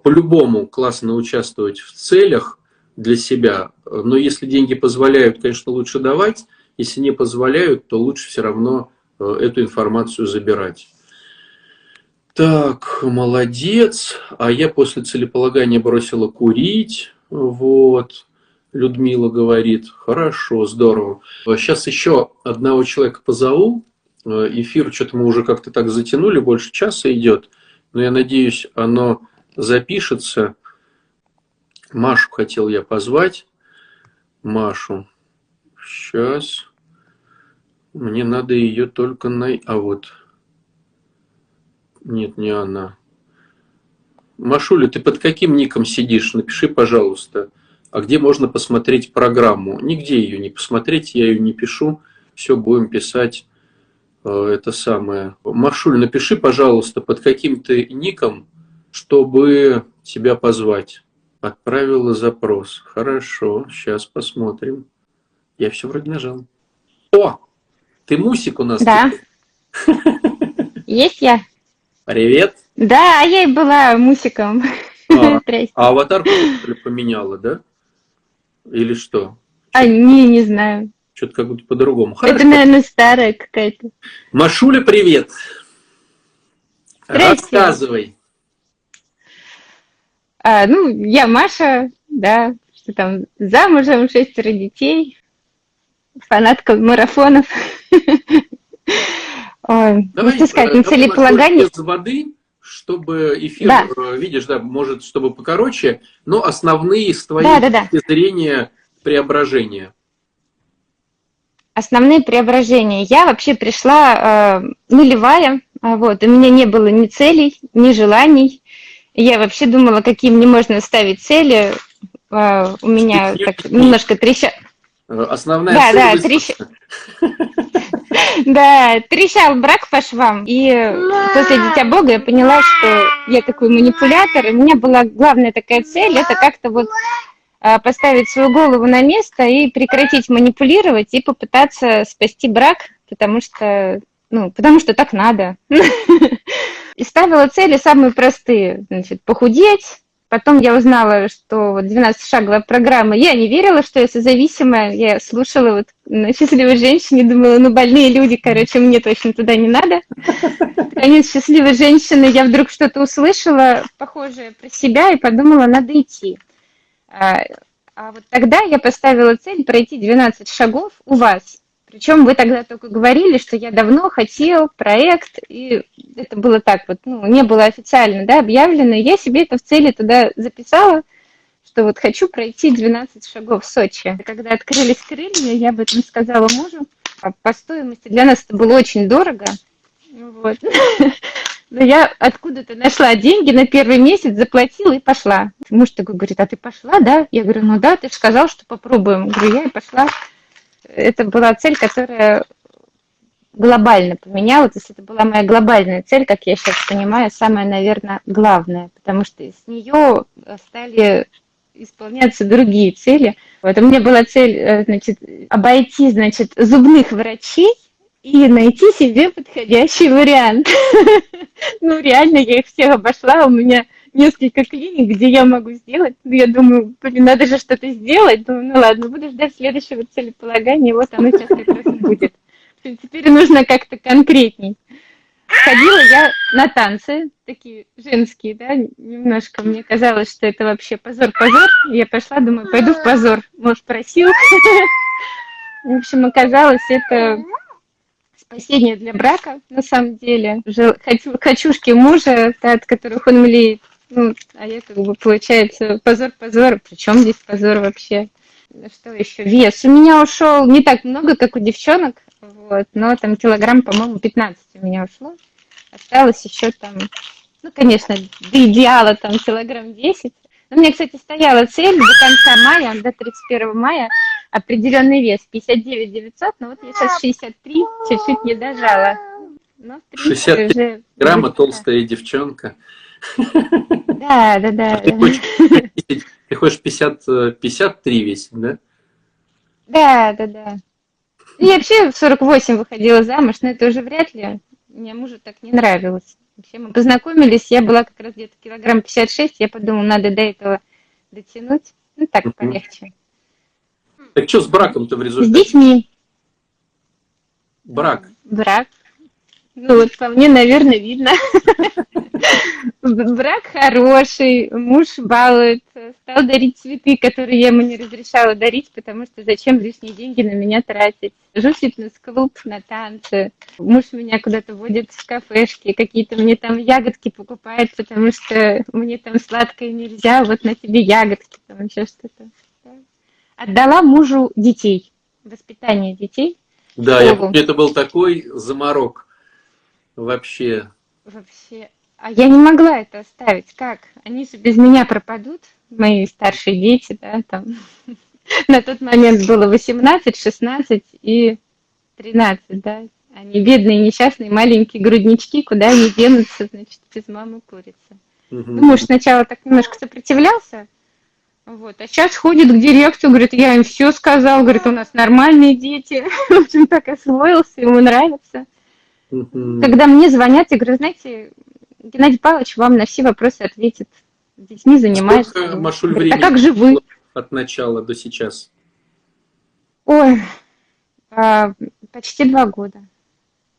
По-любому классно участвовать в целях для себя, но если деньги позволяют, конечно, лучше давать. Если не позволяют, то лучше все равно Э, эту информацию забирать. Так, молодец. А я после целеполагания бросила курить. Вот. Людмила говорит, хорошо, здорово. Сейчас еще одного человека позову. Э, эфир что-то мы уже как-то так затянули, больше часа идет. Но я надеюсь, оно запишется. Машу хотел я позвать. Машу. Сейчас. Мне надо ее только на... А вот. Нет, не она. Машуля, ты под каким ником сидишь? Напиши, пожалуйста. А где можно посмотреть программу? Нигде ее не посмотреть, я ее не пишу. Все, будем писать э, это самое. Машуль, напиши, пожалуйста, под каким ты ником, чтобы тебя позвать. Отправила запрос. Хорошо, сейчас посмотрим. Я все вроде нажал. О! Ты Мусик у нас? Да. Есть я. Привет. Да, я и была Мусиком. А, а аватар поменяла, да? Или что? А, не, не знаю. Что-то как будто по-другому. Это, наверное, старая какая-то. Машуля, привет. Рассказывай. А, ну, я Маша, да, что там, замужем, шестеро детей, фанатка марафонов. Давай, что сказать, на целеполагание... Без воды, чтобы эфир, да. Э, видишь, да, может, чтобы покороче, но основные с твоей да, да, да. зрения преображения. Основные преображения. Я вообще пришла э, нулевая, а вот, у меня не было ни целей, ни желаний. Я вообще думала, какие мне можно ставить цели. Э, у меня так немножко треща... Основная да, цель да, трещ... да, трещал брак по швам. И после Дитя Бога я поняла, что я такой манипулятор. И у меня была главная такая цель, это как-то вот а, поставить свою голову на место и прекратить манипулировать и попытаться спасти брак, потому что, ну, потому что так надо. И ставила цели самые простые. Значит, похудеть, Потом я узнала, что вот 12-шаговая программа. Я не верила, что я созависимая. Я слушала вот на счастливой женщине, думала, ну больные люди, короче, мне точно туда не надо. Конец счастливой женщины, я вдруг что-то услышала похожее про себя и подумала, надо идти. А, а вот тогда я поставила цель пройти 12 шагов у вас. Причем вы тогда только говорили, что я давно хотел проект, и это было так вот, ну, не было официально, да, объявлено. Я себе это в цели туда записала, что вот хочу пройти 12 шагов в Сочи. Когда открылись крылья, я об этом сказала мужу. А по стоимости для нас это было очень дорого. Вот. Но я откуда-то нашла деньги на первый месяц, заплатила и пошла. Муж такой говорит, а ты пошла, да? Я говорю, ну да, ты же сказал, что попробуем. Говорю, я и пошла это была цель, которая глобально поменялась. То есть это была моя глобальная цель, как я сейчас понимаю, самая, наверное, главная, потому что с нее стали исполняться другие цели. Вот у меня была цель, э, значит, обойти, значит, зубных врачей и найти себе подходящий вариант. Ну, реально, я их всех обошла, у меня несколько клиник, где я могу сделать. Я думаю, блин, надо же что-то сделать. Думаю, ну ладно, буду ждать следующего целеполагания, вот оно сейчас как раз будет. Теперь нужно как-то конкретней. Ходила я на танцы, такие женские, да, немножко. Мне казалось, что это вообще позор-позор. Я пошла, думаю, пойду в позор. Муж просил. В общем, оказалось, это спасение для брака, на самом деле. Хочу, хочушки мужа, от которых он млеет. Ну, а я как бы, получается, позор-позор. Причем здесь позор вообще? Что еще? Вес. У меня ушел не так много, как у девчонок, вот, но там килограмм, по-моему, 15 у меня ушло. Осталось еще там, ну, конечно, до идеала там килограмм 10. Но у меня, кстати, стояла цель до конца мая, до 31 мая определенный вес 59 900, но вот я сейчас 63, чуть-чуть не дожала. Но, 60 уже... грамма толстая девчонка. Да, да, да. Ты хочешь, ты хочешь 50, 53 весить, да? Да, да, да. Я вообще в 48 выходила замуж, но это уже вряд ли. Мне мужу так не нравилось. Вообще мы познакомились, я была как раз где-то килограмм 56, я подумала, надо до этого дотянуть. Ну так, полегче. Так что с браком-то в результате? С детьми. Брак. Брак. Ну вот по мне, наверное, видно. Брак хороший, муж балует, стал дарить цветы, которые я ему не разрешала дарить, потому что зачем лишние деньги на меня тратить. Жу в фитнес-клуб на танцы. Муж меня куда-то водит в кафешки, какие-то мне там ягодки покупает, потому что мне там сладкое нельзя, вот на тебе ягодки, там еще что-то. Отдала мужу детей, воспитание детей. Да, я это был такой заморок вообще? Вообще. А я не могла это оставить. Как? Они же без меня пропадут, мои старшие дети, да, там. На тот момент было 18, 16 и 13, да. Они бедные, несчастные, маленькие груднички, куда они денутся, значит, без мамы курица. Угу. Муж сначала так немножко сопротивлялся, вот, а сейчас ходит к директору, говорит, я им все сказал, говорит, у нас нормальные дети. В общем, так освоился, ему нравится. Когда мне звонят, я говорю, знаете, Геннадий Павлович вам на все вопросы ответит. Детьми занимается. Сколько, Машуль, времени а как же вы? от начала до сейчас? Ой, а, почти два года.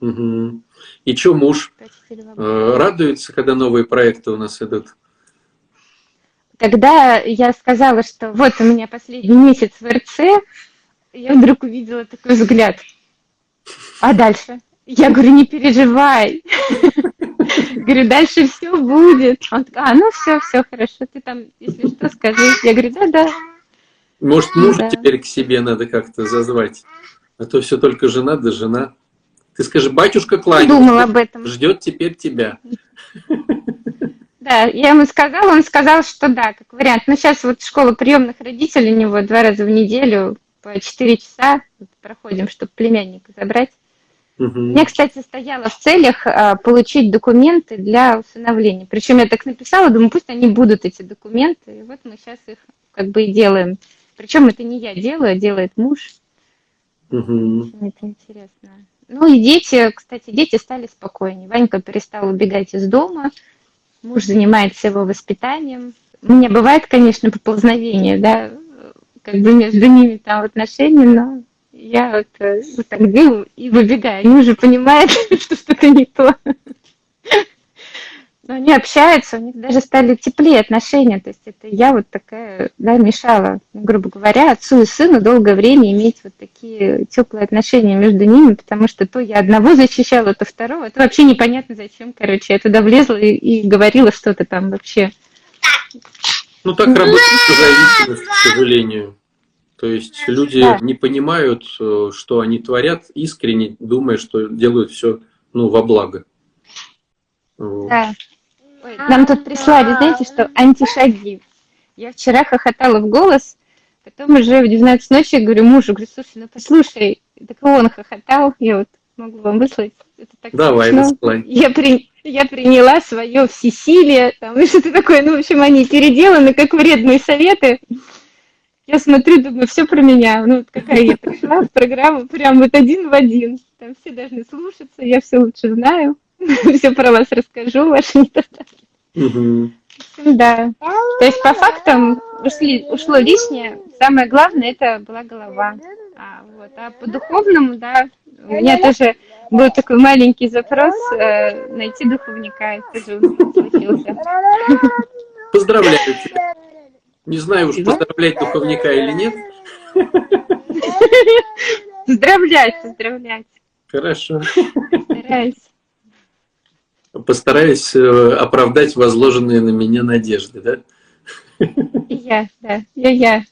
Угу. И что муж э, радуется, когда новые проекты у нас идут? Когда я сказала, что вот у меня последний месяц в РЦ, я вдруг увидела такой взгляд. А дальше? Я говорю, не переживай. Говорю, дальше все будет. Он такой, а, ну все, все хорошо, ты там, если что, скажи. Я говорю, да, да. Может, мужа да. теперь к себе надо как-то зазвать? А то все только жена да жена. Ты скажи, батюшка кланяется. Думал об этом. Ждет теперь тебя. Да, я ему сказала, он сказал, что да, как вариант. Но сейчас вот школа приемных родителей у него два раза в неделю по 4 часа проходим, чтобы племянника забрать. Угу. У меня, кстати, стояло в целях а, получить документы для усыновления. Причем я так написала, думаю, пусть они будут, эти документы. И вот мы сейчас их как бы и делаем. Причем это не я делаю, а делает муж. Угу. Очень это интересно. Ну и дети, кстати, дети стали спокойнее. Ванька перестал убегать из дома. Муж занимается его воспитанием. у меня бывает, конечно, поползновение, да, как бы между ними там отношения, но я вот, э, вот так делаю и выбегаю. Они уже понимают, что что-то не то. Но они общаются, у них даже стали теплее отношения. То есть это я вот такая, да, мешала, грубо говоря, отцу и сыну долгое время иметь вот такие теплые отношения между ними, потому что то я одного защищала, то второго. Это вообще непонятно зачем, короче. Я туда влезла и, и говорила что-то там вообще. Ну так работает зависимость, к сожалению. То есть люди да. не понимают, э, что они творят, искренне думая, что делают все ну, во благо. Вот. Да. Ой, нам тут прислали, знаете, что антишаги. Я вчера хохотала в голос, потом уже в 19 ночи я говорю мужу, говорю, слушай, ну послушай, так он хохотал, я вот могу вам выслать. Это так Давай, высылай. Я, при, я приняла свое всесилие, там, и что-то такое, ну, в общем, они переделаны, как вредные советы. Я смотрю, думаю, все про меня. Ну, вот какая я пришла в программу, прям вот один в один. Там все должны слушаться, я все лучше знаю. Все про вас расскажу, ваши недостатки. Да. То есть по фактам ушли, ушло лишнее. Самое главное это была голова. А, вот. а по духовному, да, у меня тоже был такой маленький запрос э, найти духовника. Тоже случился. Поздравляю тебя. Не знаю уж, поздравлять духовника или нет. Поздравлять, поздравлять. Хорошо. Стараюсь постараюсь э, оправдать возложенные на меня надежды, да? Я, да, я, я.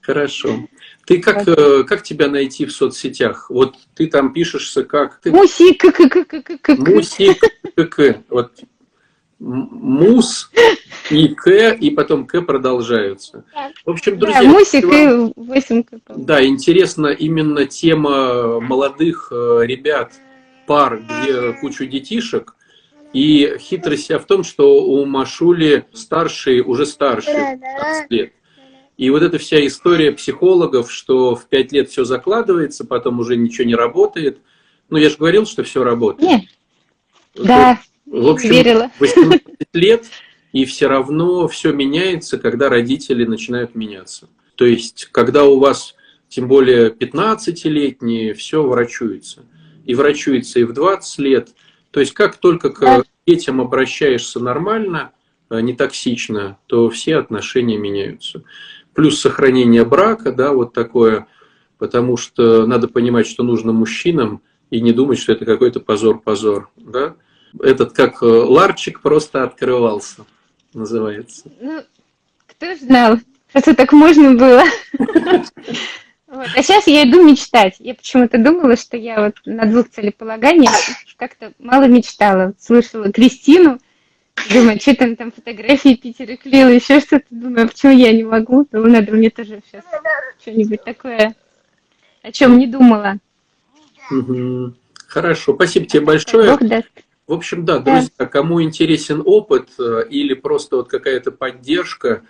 Хорошо. Ты как, э, как тебя найти в соцсетях? Вот ты там пишешься как... Ты... Мусик, Мусик, вот мус и к, и потом к продолжаются. В общем, друзья... Да, мусик и 8 Да, интересна именно тема молодых э, ребят, пар, где кучу детишек, и хитрость вся в том, что у Машули старший, уже старший, 15 лет. И вот эта вся история психологов, что в 5 лет все закладывается, потом уже ничего не работает. Ну, я же говорил, что все работает. Нет. Да, в общем, верила. 18 лет, и все равно все меняется, когда родители начинают меняться. То есть, когда у вас, тем более 15-летние, все врачуется. И врачуется и в 20 лет – то есть как только к детям обращаешься нормально, а не токсично, то все отношения меняются. Плюс сохранение брака, да, вот такое, потому что надо понимать, что нужно мужчинам, и не думать, что это какой-то позор-позор, да. Этот как э, ларчик просто открывался, называется. Ну, кто знал, что так можно было. Вот. А сейчас я иду мечтать. Я почему-то думала, что я вот на двух целеполаганиях как-то мало мечтала. Слышала Кристину, думаю, что там там фотографии Питера клеила, еще что-то. Думаю, а почему я не могу? Думаю, надо мне тоже сейчас что-нибудь такое, о чем не думала. Угу. Хорошо, спасибо тебе большое. Бог даст. В общем, да, друзья, кому интересен опыт э, или просто вот какая-то поддержка, э,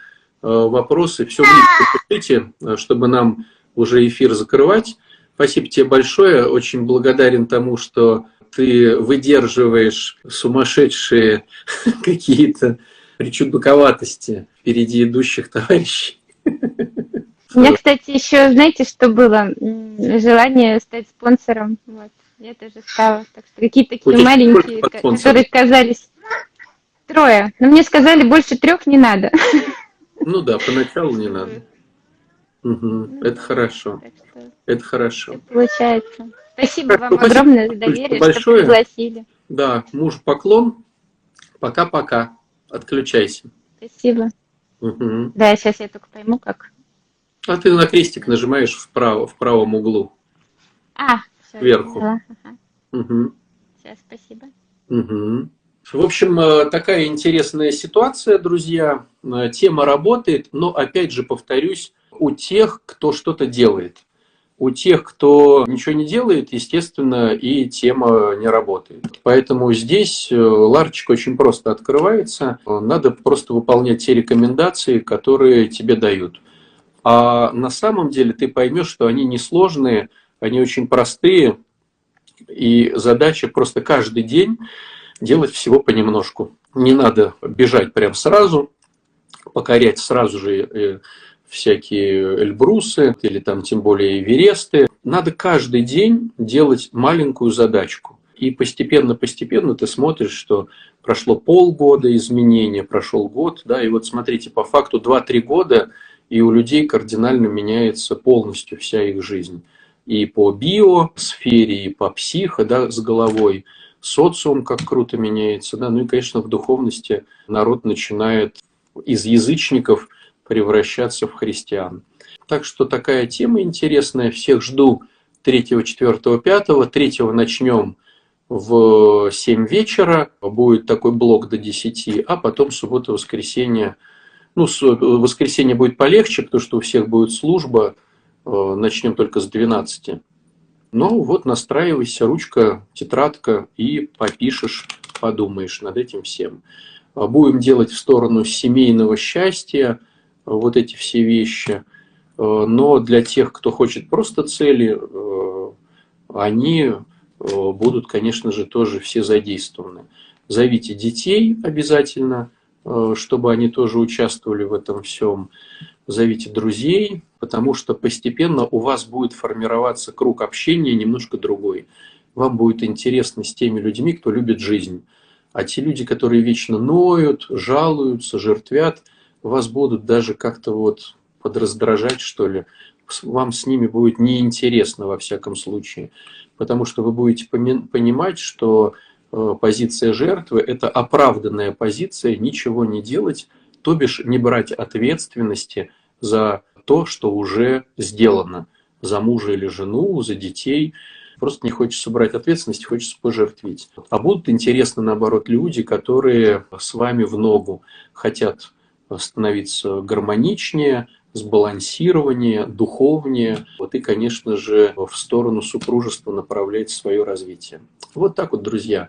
вопросы, все в личку пишите, э, чтобы нам уже эфир закрывать. Спасибо тебе большое. Очень благодарен тому, что ты выдерживаешь сумасшедшие какие-то причудаковатости впереди идущих товарищей. У меня, кстати, еще, знаете, что было? Желание стать спонсором. Вот. Я тоже стала. Так что какие-то такие Хочешь маленькие, которые казались трое. Но мне сказали, больше трех не надо. Ну да, поначалу не надо. Угу, это хорошо. Это хорошо. Получается. Спасибо вам Спасибо огромное за доверие, большое. что пригласили. Да, муж поклон. Пока-пока. Отключайся. Спасибо. Угу. Да, сейчас я только пойму, как. А ты на крестик нажимаешь вправо, в правом углу. А, Сверху. Ага. Угу. Сейчас, спасибо. Угу. В общем, э, такая интересная ситуация, друзья. Э, тема работает, но опять же повторюсь, у тех, кто что-то делает. У тех, кто ничего не делает, естественно, и тема не работает. Поэтому здесь э, ларчик очень просто открывается. Надо просто выполнять те рекомендации, которые тебе дают. А на самом деле ты поймешь, что они несложные, они очень простые. И задача просто каждый день делать всего понемножку. Не надо бежать прям сразу, покорять сразу же э, всякие Эльбрусы или там тем более Эвересты. Надо каждый день делать маленькую задачку. И постепенно-постепенно ты смотришь, что прошло полгода изменения, прошел год, да, и вот смотрите, по факту 2-3 года, и у людей кардинально меняется полностью вся их жизнь. И по биосфере, и по психо, да, с головой, социум как круто меняется, да, ну и, конечно, в духовности народ начинает из язычников превращаться в христиан. Так что такая тема интересная, всех жду 3, 4, 5, 3 начнем в 7 вечера, будет такой блок до 10, а потом суббота-воскресенье. Ну, воскресенье будет полегче, потому что у всех будет служба, начнем только с 12. Ну вот настраивайся, ручка, тетрадка и попишешь, подумаешь над этим всем. Будем делать в сторону семейного счастья вот эти все вещи. Э, но для тех, кто хочет просто цели, э, они Э, будут, конечно же, тоже все задействованы. Зовите детей обязательно, э, чтобы они тоже участвовали в этом всем. Зовите друзей, потому что постепенно у вас будет формироваться круг общения немножко другой. Вам будет интересно с теми людьми, кто любит жизнь. А те люди, которые вечно ноют, жалуются, жертвят, вас будут даже как-то вот подраздражать, что ли. Вам с ними будет неинтересно во всяком случае потому что вы будете понимать, что э, позиция жертвы – это оправданная позиция ничего не делать, то бишь не брать ответственности за то, что уже сделано, за мужа или жену, за детей. Просто не хочется брать ответственность, хочется пожертвить. А будут интересны, наоборот, люди, которые с вами в ногу хотят становиться гармоничнее, сбалансирование, духовнее, вот и, конечно же, в сторону супружества направлять свое развитие. Вот так вот, друзья.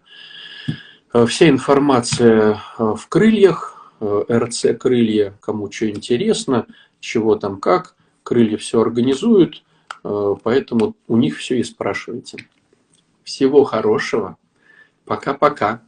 Вся информация э, в крыльях, э, РЦ крылья, кому что интересно, чего там как, крылья все организуют, э, поэтому у них все и спрашивайте. Всего хорошего. Пока-пока.